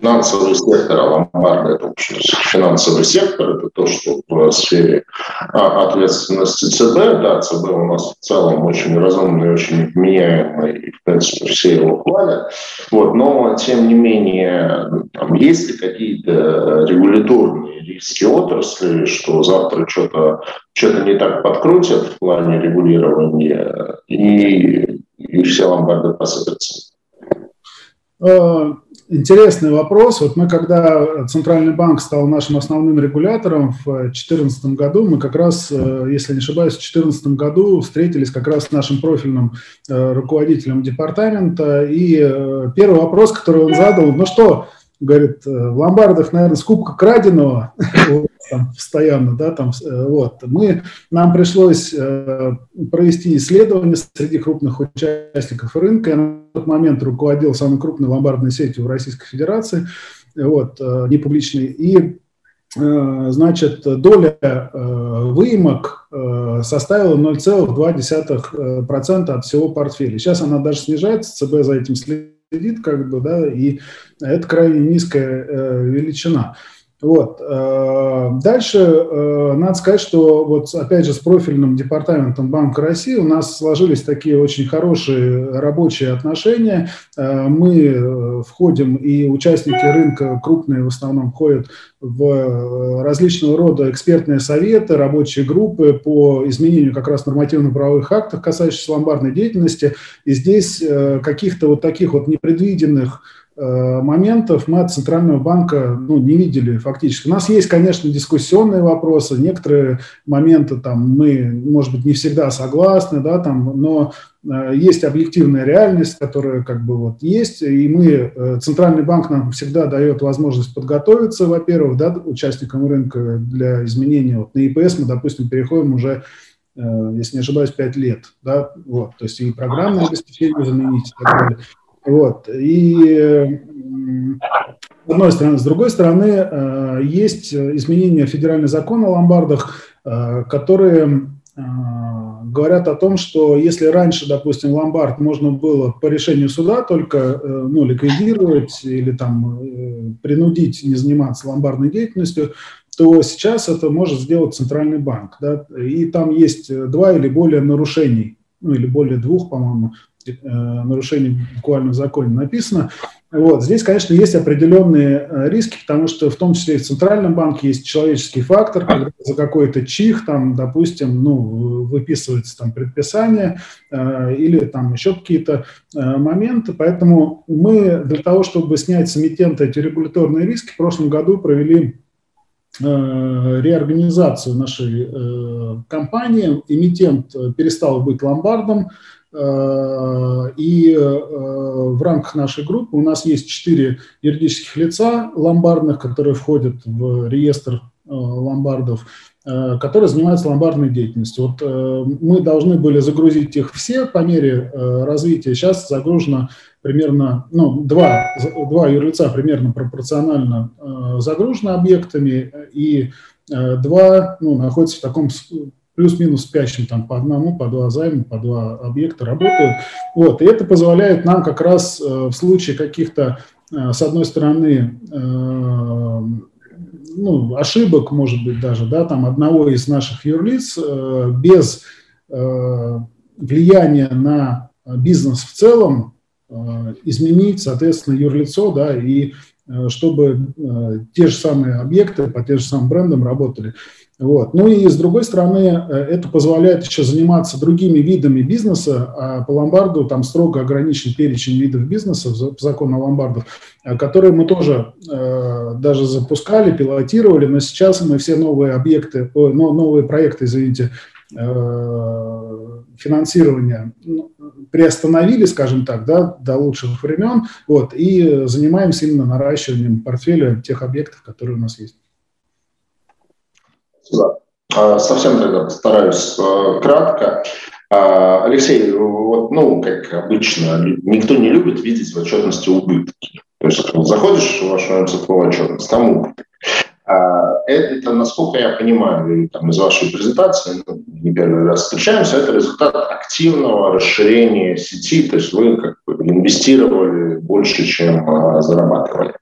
финансовый сектор, а ломбарды – это, в общем, финансовый сектор, это то, что в сфере а, ответственности ЦБ, да, ЦБ у нас в целом очень разумный, очень меняемый, и, в принципе, все его хвалят, вот, но, тем не менее, там есть ли какие-то регуляторные риски отрасли, что завтра что-то что не так подкрутят в плане регулирования, и, и все ломбарды посыпятся? Интересный вопрос. Вот мы, когда Центральный банк стал нашим основным регулятором в 2014 году, мы как раз, э, если не ошибаюсь, в 2014 году встретились как раз с нашим профильным э, руководителем департамента. И э, первый вопрос, который он задал, ну что, говорит, в ломбардах, наверное, скупка краденого там, постоянно, да, там, вот. Мы, нам пришлось э, провести исследование среди крупных участников рынка. Я на тот момент руководил самой крупной ломбардной сетью в Российской Федерации, вот, э, непубличной, и э, значит, доля э, выемок э, составила 0,2% от всего портфеля. Сейчас она даже снижается, ЦБ за этим следит, как бы, да, и это крайне низкая э, величина. Вот. Э, дальше э, надо сказать, что вот опять же с профильным департаментом Банка России у нас сложились такие очень хорошие рабочие отношения. Э, мы входим и участники рынка крупные в основном входят в различного рода экспертные советы, рабочие группы по изменению как раз нормативно-правовых актов, касающихся ломбардной деятельности. И здесь каких-то вот таких вот непредвиденных моментов мы от Центрального банка ну, не видели фактически. У нас есть, конечно, дискуссионные вопросы, некоторые моменты там мы, может быть, не всегда согласны, да, там, но э, есть объективная реальность, которая как бы вот есть, и мы, э, Центральный банк нам всегда дает возможность подготовиться, во-первых, да, участникам рынка для изменения. Вот на ИПС мы, допустим, переходим уже если не ошибаюсь, 5 лет, да, вот, то есть и программное обеспечение заменить и так далее. Вот. И с одной стороны. С другой стороны, э, есть изменения федерального закона о ломбардах, э, которые э, говорят о том, что если раньше, допустим, ломбард можно было по решению суда только ну, ликвидировать или там принудить не заниматься ломбардной деятельностью, то сейчас это может сделать Центральный банк. Да? И там есть два или более нарушений, ну или более двух, по-моему, нарушений буквально в законе написано. Вот. Здесь, конечно, есть определенные э, риски, потому что в том числе и в Центральном банке есть человеческий фактор, когда за какой-то чих, там, допустим, ну, выписывается там предписание э, или там еще какие-то э, моменты. Поэтому мы для того, чтобы снять с эмитента эти регуляторные риски, в прошлом году провели э, реорганизацию нашей э, компании. Эмитент перестал быть ломбардом, Э, и э, в рамках нашей группы у нас есть четыре юридических лица ломбардных, которые входят в реестр э, ломбардов, которые занимаются ломбардной деятельностью. Вот мы должны были загрузить их все по мере развития. Сейчас загружено примерно, ну, два, два юрлица примерно пропорционально загружены объектами, и два ну, находятся в таком плюс-минус спящим там по одному, по два займа, по два объекта работают. Вот, и это позволяет нам как раз э, в случае каких-то, э, с одной стороны, э, ну, ошибок, может быть, даже, да, там одного из наших юрлиц без влияния на бизнес в целом изменить, соответственно, юрлицо, да, и чтобы те же самые объекты по тем же самым брендам работали. Вот. Ну и с другой стороны, э, это позволяет еще заниматься другими видами бизнеса, а по ломбарду там строго ограничен перечень видов бизнеса по закону о ломбардах, э, которые мы тоже э, даже запускали, пилотировали, но сейчас мы все новые объекты, о, новые проекты, извините, э, финансирования ну, приостановили, скажем так, да, до лучших времен, вот, и занимаемся именно наращиванием портфеля тех объектов, которые у нас есть. Да. А, совсем тогда постараюсь э, кратко. А, Алексей, вот, ну, как обычно, никто не любит видеть в отчетности убытки. То есть заходишь в вашу МЦФО отчетность, там убыток. А, это, насколько я понимаю, там, из вашей презентации, ну, не первый раз встречаемся, это результат активного расширения сети, то есть вы как бы инвестировали больше, чем зарабатывали.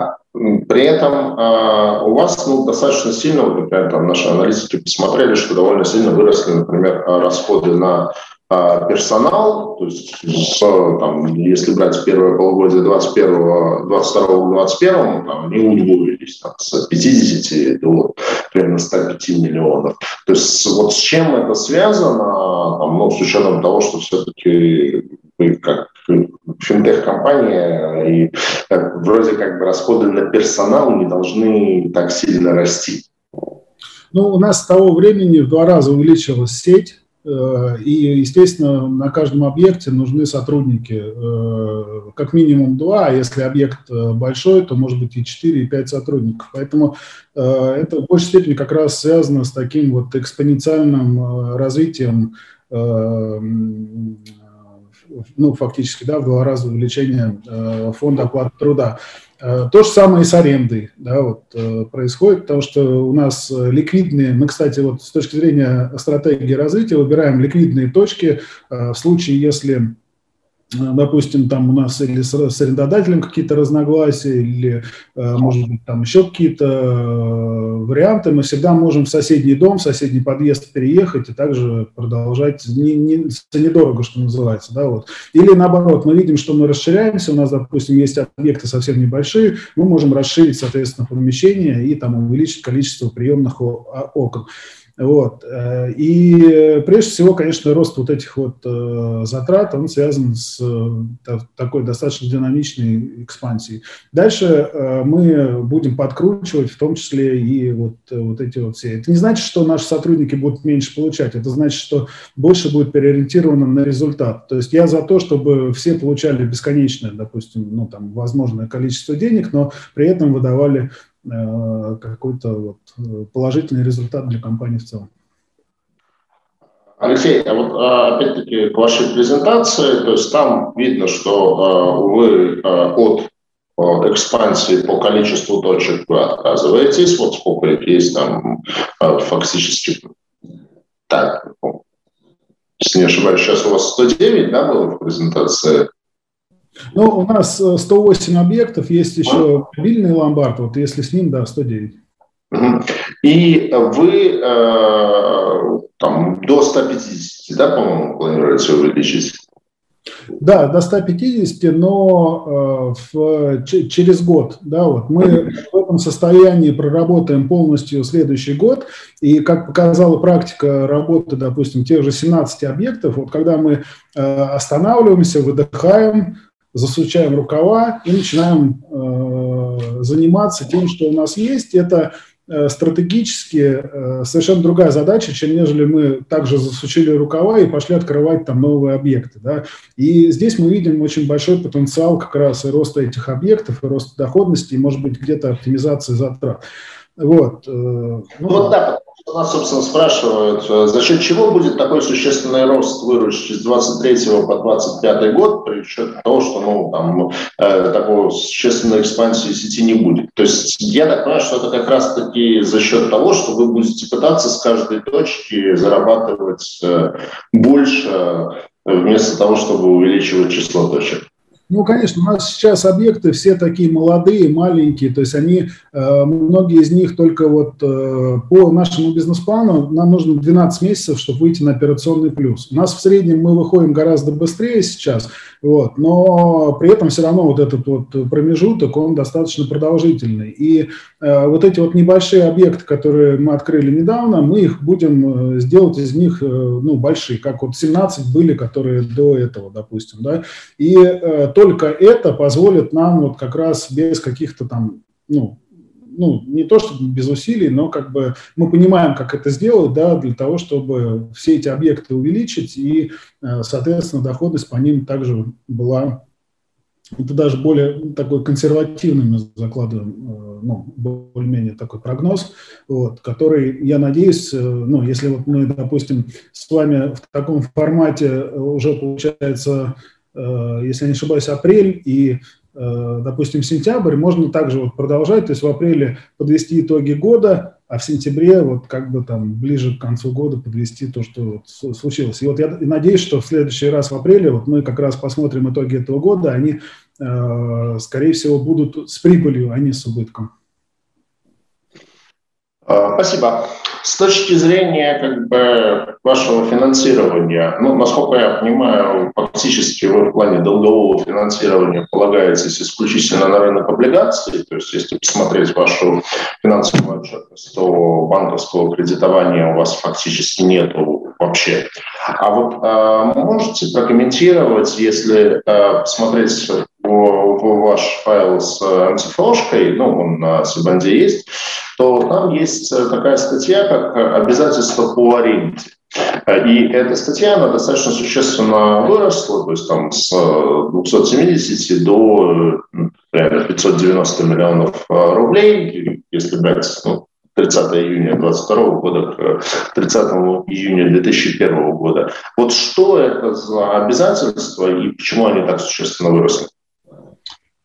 А, при этом а, у вас ну, достаточно сильно, вот, например, там наши аналитики посмотрели, что довольно сильно выросли, например, расходы на а, персонал, то есть с, там, если брать первое полугодие 21 22 к 21 там, они удвоились там, с 50 до примерно 105 миллионов. То есть вот с чем это связано, там, ну, с учетом того, что все-таки вы как финтех-компания, и как, вроде как бы расходы на персонал не должны так сильно расти. Ну, у нас с того времени в два раза увеличилась сеть, Э, и, естественно, на каждом объекте нужны сотрудники, э, как минимум два, а если объект э, большой, то может быть и 4, и 5 сотрудников. Поэтому это в большей степени как раз связано с таким вот экспоненциальным развитием ну, фактически, да, в два раза увеличение фонда оплаты труда. Э, то же самое и с арендой да, вот, э, происходит, потому что у нас ликвидные, мы, кстати, вот с точки зрения стратегии развития выбираем ликвидные точки э, в случае, если Э, допустим, там у нас или с, с арендодателем какие-то разногласия, или, э, может быть, там еще какие-то э, варианты, мы всегда можем в соседний дом, в соседний подъезд переехать и также продолжать не, не, недорого, что называется. Да, вот. Или наоборот, мы видим, что мы расширяемся, у нас, допустим, есть объекты совсем небольшие, мы можем расширить, соответственно, помещение и там увеличить количество приемных окон. Вот. Э, и прежде всего, конечно, рост вот этих вот э, затрат, он связан с э, такой достаточно динамичной экспансией. Дальше мы будем подкручивать в том числе и вот, вот эти вот все. Это не значит, что наши сотрудники будут меньше получать, это значит, что больше будет переориентировано на результат. То есть я за то, чтобы все получали бесконечное, допустим, ну, там, возможное количество денег, но при этом выдавали Э, какой-то вот э, положительный результат для компании в целом. Алексей, а вот а, опять-таки к вашей презентации, то есть там видно, что а, вы а, от экспансии по количеству точек вы отказываетесь, вот сколько их есть там фактически, так, если не ошибаюсь, сейчас у вас 109, да, было в презентации? Ну, у нас 108 э, объектов, есть еще мобильный ломбард, вот если с ним, да, 109. И вы э, там до 150, да, по-моему, планируете увеличить? Да, до 150, но э, в, через год. Да, вот. Мы в этом состоянии проработаем полностью следующий год. И как показала практика работы, допустим, тех же 17 объектов, вот когда мы э, останавливаемся, выдыхаем, засучаем рукава и начинаем э, заниматься тем, что у нас есть. Это э, стратегически э, совершенно другая задача, чем нежели мы также засучили рукава и пошли открывать там новые объекты. Да? И здесь мы видим очень большой потенциал как раз и роста этих объектов, и роста доходности, и, может быть, где-то оптимизации затрат. Вот. Э, ну, вот да, нас, собственно, спрашивают, э, за счет чего будет такой существенный рост выручки с 23 по 25 год, при учете того, что ну, там, э, такой существенной экспансии сети не будет. То есть я так понимаю, что это как раз-таки за счет того, что вы будете пытаться с каждой точки зарабатывать э, больше, э, вместо того, чтобы увеличивать число точек. Ну, конечно, у нас сейчас объекты все такие молодые, маленькие, то есть они, э, многие из них только вот э, по нашему бизнес-плану нам нужно 12 месяцев, чтобы выйти на операционный плюс. У нас в среднем мы выходим гораздо быстрее сейчас, вот, но при этом все равно вот этот вот промежуток, он достаточно продолжительный. И э, вот эти вот небольшие объекты, которые мы открыли недавно, мы их будем сделать из них, ну, большие, как вот 17 были, которые до этого, допустим, да, и только это позволит нам вот как раз без каких-то там, ну, ну, не то чтобы без усилий, но как бы мы понимаем, как это сделать, да, для того, чтобы все эти объекты увеличить и, э, соответственно, доходность по ним также была это даже более такой консервативный мы закладываем, э, ну, более-менее такой прогноз, вот, который, я надеюсь, э, ну, если вот мы, допустим, с вами в таком формате уже получается если не ошибаюсь, апрель, и допустим, сентябрь, можно также вот продолжать, то есть в апреле подвести итоги года, а в сентябре вот как бы там ближе к концу года подвести то, что вот случилось. И вот я надеюсь, что в следующий раз в апреле вот мы как раз посмотрим итоги этого года, они, скорее всего, будут с прибылью, а не с убытком. Спасибо. С точки зрения как бы, вашего финансирования, ну, насколько я понимаю, фактически вы в плане долгового финансирования полагаетесь исключительно на рынок облигаций, то есть если посмотреть вашу финансовую отчетность, то банковского кредитования у вас фактически нету вообще. А вот а, можете прокомментировать, если а, посмотреть ваш файл с МЦФОшкой, ну, он на Сибанде есть, то там есть э, такая статья, как обязательство по аренде. И эта статья, она достаточно существенно выросла, то есть там с 270 до 590 миллионов э, рублей, если брать ну, 30 июня 2022 года к 30 июня 2001 года. Вот что это за обязательства и почему они так существенно выросли?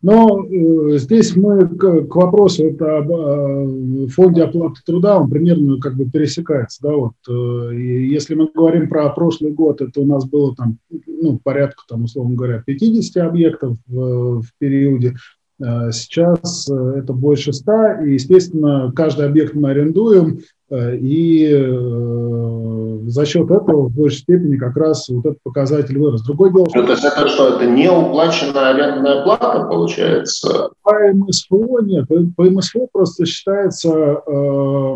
Но э, здесь мы к, к вопросу это об э, фонде оплаты труда, он примерно как бы пересекается. Да, вот, э, и если мы говорим про прошлый год, это у нас было там, ну, порядка, там, условно говоря, 50 объектов в, в периоде. Э, сейчас э, это больше 100, и, естественно, каждый объект мы арендуем, э, и за счет этого в большей степени как раз вот этот показатель вырос. Другой дело, что... То есть это что, это не уплаченная арендная плата получается? По МСФО нет. По МСФО просто считается э,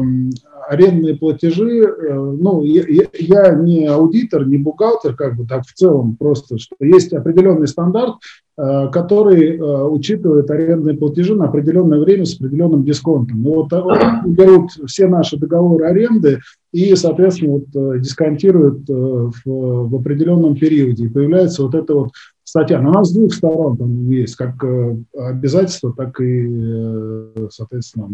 арендные платежи. Э, ну, я, я не аудитор, не бухгалтер, как бы так в целом просто, что есть определенный стандарт, э, который э, учитывает арендные платежи на определенное время с определенным дисконтом. И вот э, берут все наши договоры аренды и, соответственно, вот, э, дисконтируют э, в, в определенном периоде. И появляется вот эта вот статья. Но у нас с двух сторон там есть, как э, обязательства, так и, соответственно,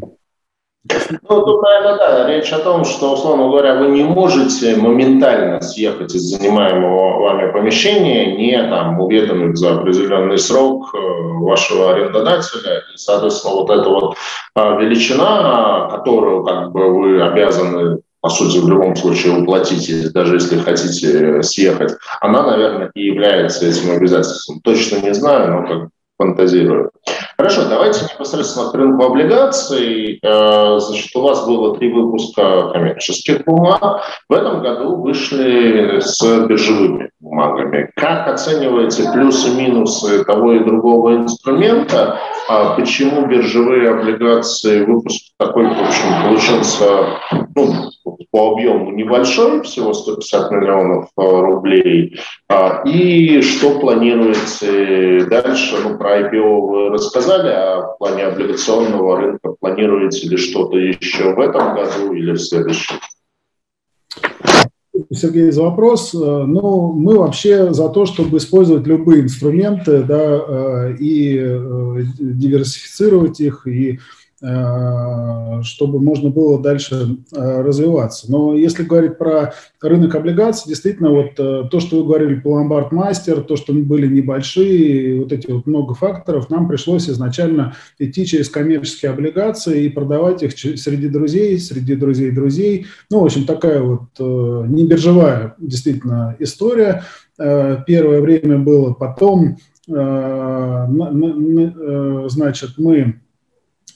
ну, тут, наверное, да, речь о том, что, условно говоря, вы не можете моментально съехать из занимаемого вами помещения, не там уведомив за определенный срок вашего арендодателя. И, соответственно, вот эта вот величина, которую как бы вы обязаны по сути, в любом случае уплатите, даже если хотите съехать, она, наверное, и является этим обязательством. Точно не знаю, но как фантазирую. Хорошо, давайте непосредственно к рынку облигаций. Э, значит, у вас было три выпуска коммерческих бумаг. В этом году вышли с биржевыми бумагами. Как оцениваете плюсы-минусы того и другого инструмента? А почему биржевые облигации выпуск такой, в общем, получился ну, по объему небольшой, всего 150 миллионов э, рублей. А, и что планируете дальше? Ну, про IPO вы рассказали, а в плане облигационного рынка планируете ли что-то еще в этом году или в следующем? Сергей, за вопрос. Э, ну, мы вообще за то, чтобы использовать любые инструменты, да, э, и диверсифицировать их, и Э, чтобы можно было дальше э, развиваться. Но если говорить про рынок облигаций, действительно, вот э, то, что вы говорили по ломбард мастер, то, что были небольшие, вот эти вот много факторов, нам пришлось изначально идти через коммерческие облигации и продавать их среди друзей, среди друзей друзей. Ну, в общем, такая вот не биржевая действительно история. Первое время было, потом, значит, мы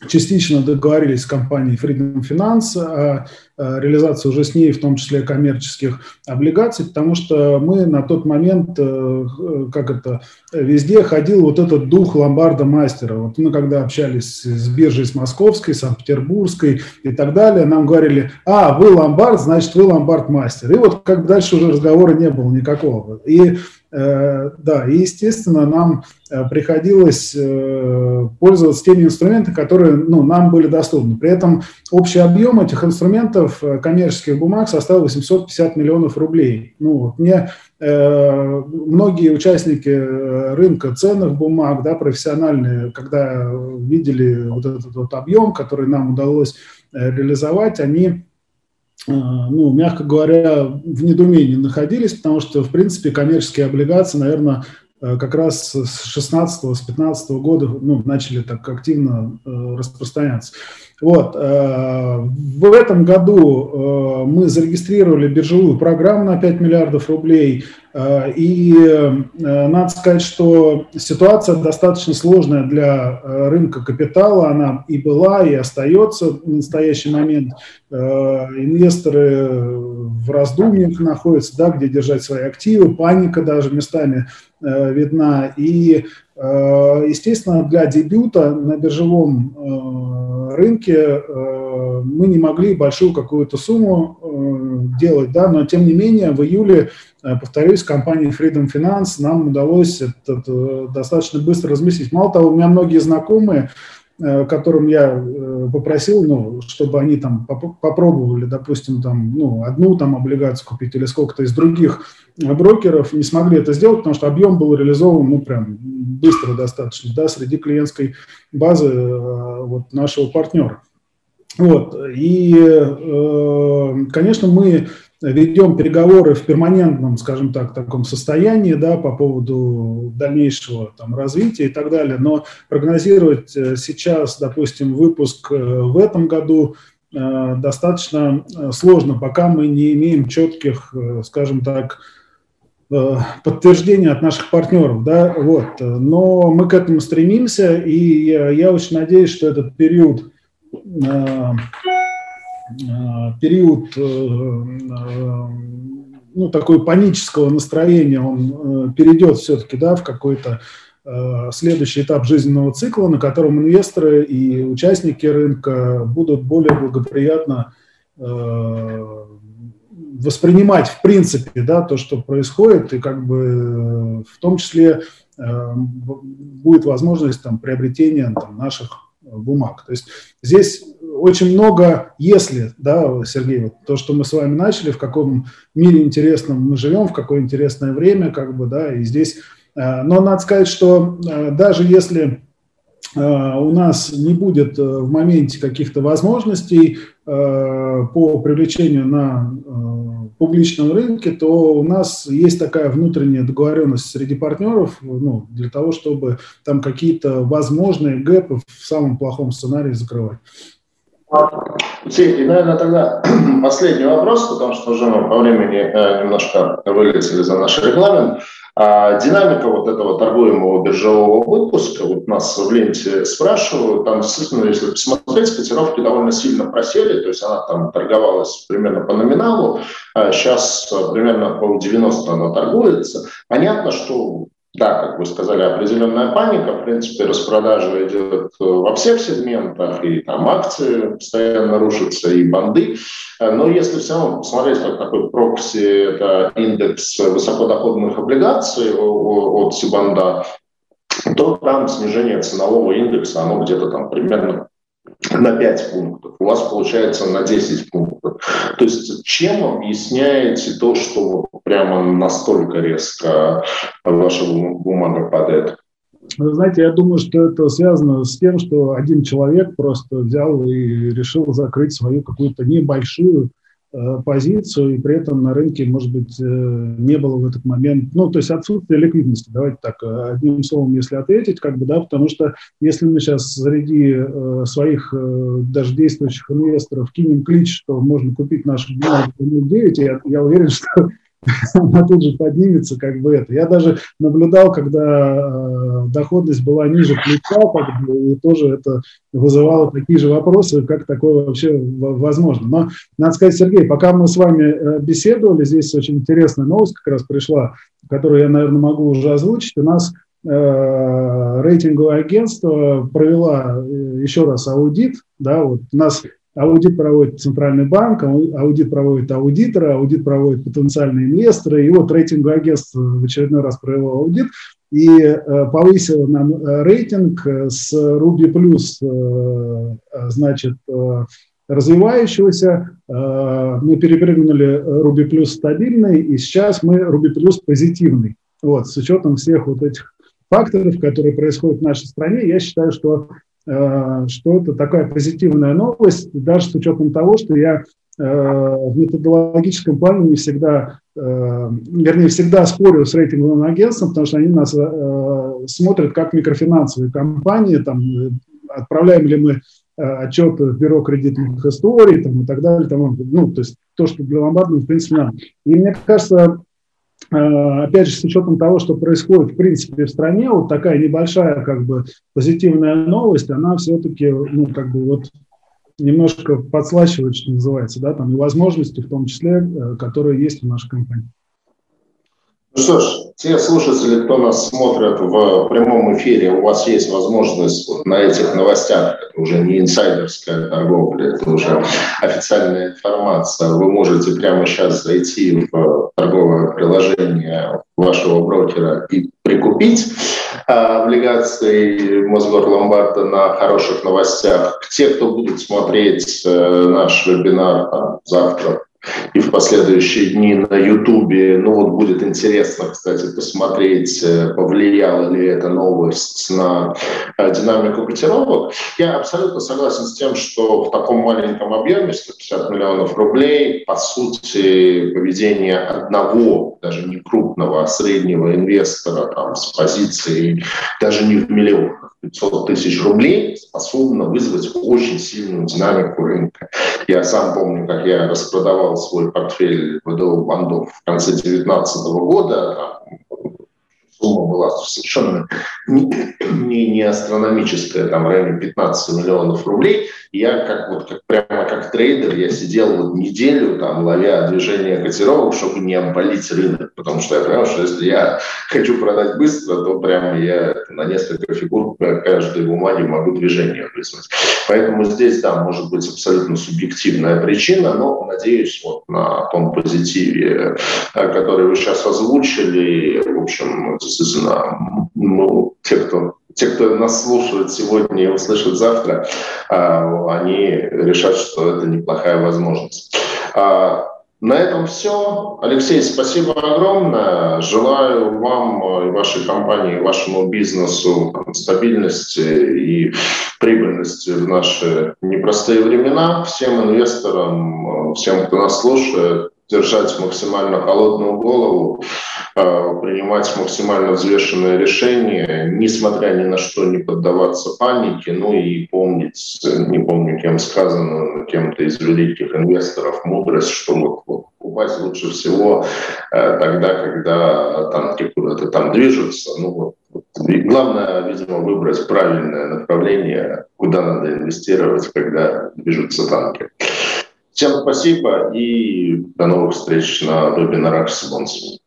Частично договорились с компанией Freedom Finance о реализации уже с ней, в том числе коммерческих облигаций, потому что мы на тот момент, э, как это, везде ходил вот этот дух ломбарда мастера. Вот мы когда общались с биржей с Московской, Санкт-Петербургской и так далее, нам говорили, а, вы ломбард, значит, вы ломбард мастер. И вот как дальше уже разговора не было никакого. И Э, да, и, естественно, нам э, приходилось э, пользоваться теми инструментами, которые ну, нам были доступны. При этом общий объем этих инструментов коммерческих бумаг составил 850 миллионов рублей. Ну, вот мне многие участники рынка ценных бумаг, да, профессиональные, когда видели вот этот вот объем, который нам удалось реализовать, они Э, ну, мягко говоря, в недоумении находились, потому что, в принципе, коммерческие облигации, наверное, как раз с 16 с 15 года ну, начали так активно распространяться. Вот. В этом году мы зарегистрировали биржевую программу на 5 миллиардов рублей – Э, и э, надо сказать, что ситуация достаточно сложная для э, рынка капитала. Она и была, и остается в настоящий момент. Инвесторы в раздумьях находятся, да, где держать свои активы. Паника даже местами видна. И, естественно, для дебюта на биржевом рынке мы не могли большую какую-то сумму делать, да, но тем не менее в июле Э, повторюсь, компании Freedom Finance нам удалось это, достаточно быстро разместить. Мало того, у меня многие знакомые, э, которым я э, попросил, ну, чтобы они там попробовали, допустим, там, ну, одну там облигацию купить или сколько-то из других брокеров, не смогли это сделать, потому что объем был реализован, ну, прям быстро достаточно, да, среди клиентской базы вот нашего партнера. Вот, и, конечно, мы ведем переговоры в перманентном, скажем так, таком состоянии, да, по поводу дальнейшего там развития и так далее, но прогнозировать э, сейчас, допустим, выпуск э, в этом году э, достаточно сложно, пока мы не имеем четких, скажем так, подтверждения от наших партнеров, да, вот. Но мы к этому стремимся, и я, очень надеюсь, что этот период период э, э, ну, такой панического настроения, он перейдет все-таки да, в какой-то следующий этап жизненного цикла, на котором инвесторы и участники рынка будут более благоприятно воспринимать в принципе да, то, что происходит, и как бы в том числе будет возможность там, приобретения там, наших бумаг. То есть здесь очень много, если, да, Сергей, вот то, что мы с вами начали, в каком мире интересном мы живем, в какое интересное время, как бы, да, и здесь, э, но надо сказать, что э, даже если э, у нас не будет в моменте каких-то возможностей по привлечению на публичном рынке, то у нас есть такая внутренняя договоренность среди партнеров ну, для того, чтобы там какие-то возможные гэпы в самом плохом сценарии закрывать. И, наверное, тогда последний вопрос, потому что уже мы по времени э, немножко вылетели за наш регламент. А динамика вот этого торгуемого биржевого выпуска, вот нас в ленте спрашивают, там действительно, если посмотреть, котировки довольно сильно просели, то есть она там торговалась примерно по номиналу, а сейчас примерно по 90 она торгуется. Понятно, что да, как вы сказали, определенная паника. В принципе, распродажа идет э, во всех сегментах, и там акции постоянно рушатся, и банды. Но если все равно посмотреть, как такой прокси, это индекс высокодоходных облигаций от Сибанда, то там снижение ценового индекса, оно где-то там примерно на 5 пунктов, у вас получается на 10 пунктов. То есть чем объясняете то, что прямо настолько резко ваша бумага падает? Вы знаете, я думаю, что это связано с тем, что один человек просто взял и решил закрыть свою какую-то небольшую позицию, и при этом на рынке, может быть, э, не было в этот момент, ну, то есть отсутствие ликвидности, давайте так, э, одним словом, если ответить, как бы, да, потому что если мы сейчас среди своих даже действующих инвесторов кинем клич, что можно купить по 0,9, я, я уверен, что она тут же поднимется, как бы это. Я даже наблюдал, когда э, доходность была ниже плеча, как бы, и тоже это вызывало такие же вопросы, как такое вообще возможно. Но, надо сказать, Сергей, пока мы с вами э, беседовали, здесь очень интересная новость как раз пришла, которую я, наверное, могу уже озвучить. У нас э, рейтинговое агентство провела э, еще раз аудит, да, вот у нас Аудит проводит Центральный банк, аудит проводит аудиторы, аудит проводит потенциальные инвесторы. И вот рейтинговое агентство в очередной раз провело аудит и э, повысило нам э, рейтинг с Ruby Plus, э, значит, развивающегося. Мы перепрыгнули Ruby Plus стабильный, и сейчас мы Ruby Plus позитивный. Вот, с учетом всех вот этих факторов, которые происходят в нашей стране, я считаю, что Э, что это такая позитивная новость, даже с учетом того, что я в методологическом плане не всегда, вернее, всегда спорю с рейтинговым агентством, потому что они нас смотрят как микрофинансовые компании, там, отправляем ли мы отчеты в бюро кредитных историй там, и так далее. Там, ну, то есть то, что для ломбардов, в принципе, надо. И мне кажется, Э, опять же, с учетом того, что происходит в принципе в стране, вот такая небольшая как бы позитивная новость, она все-таки, ну, как бы вот немножко подслащивает, что называется, да, там и возможности, в том числе, э, которые есть в нашей компании. Ну что ж, те слушатели, кто нас смотрит в прямом эфире, у вас есть возможность вот на этих новостях, это уже не инсайдерская торговля, это уже официальная информация, вы можете прямо сейчас зайти в торговое приложение вашего брокера и прикупить а, облигации Мосгор Ломбарда на хороших новостях. Те, кто будет смотреть э, наш вебинар завтра и в последующие дни на Ютубе. Ну вот будет интересно, кстати, посмотреть, э, повлияла ли эта новость на э, динамику котировок. Я абсолютно согласен с тем, что в таком маленьком объеме, 150 миллионов рублей, по сути, поведение одного, даже не крупного, а среднего инвестора там, с позицией даже не в миллионах, 500 тысяч рублей способно вызвать очень сильную динамику рынка. Я сам помню, как я распродавал свой портфель ВДО бандов в конце 2019 года. Сумма была совершенно не, не астрономическая, там в районе 15 миллионов рублей я как вот как, прямо как трейдер, я сидел вот неделю там, ловя движение котировок, чтобы не обвалить рынок, потому что я понял, что если я хочу продать быстро, то прямо я на несколько фигур каждой бумаги могу движение вызвать. Поэтому здесь, да, может быть абсолютно субъективная причина, но надеюсь вот на том позитиве, э, который вы сейчас озвучили, в общем, действительно, ну, те, кто те, кто нас слушают сегодня и услышат завтра, а, они решат, что это неплохая возможность. А, на этом все. Алексей, спасибо огромное. Желаю вам и вашей компании, вашему бизнесу стабильности и прибыльности в наши непростые времена. Всем инвесторам, всем, кто нас слушает, держать максимально холодную голову, а, принимать максимально взвешенные решения, несмотря ни на что не поддаваться панике, ну и помнить, не помню, кем сказано, кем-то из великих инвесторов, мудрость, что вот, вот упасть лучше всего э, тогда, когда танки куда-то там движутся. Ну, вот, вот. Главное, видимо, выбрать правильное направление, куда надо инвестировать, когда движутся танки. Всем спасибо и до новых встреч на вебинарах с Бонсом.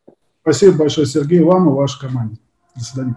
Спасибо большое, Сергей, вам и вашей команде. До свидания.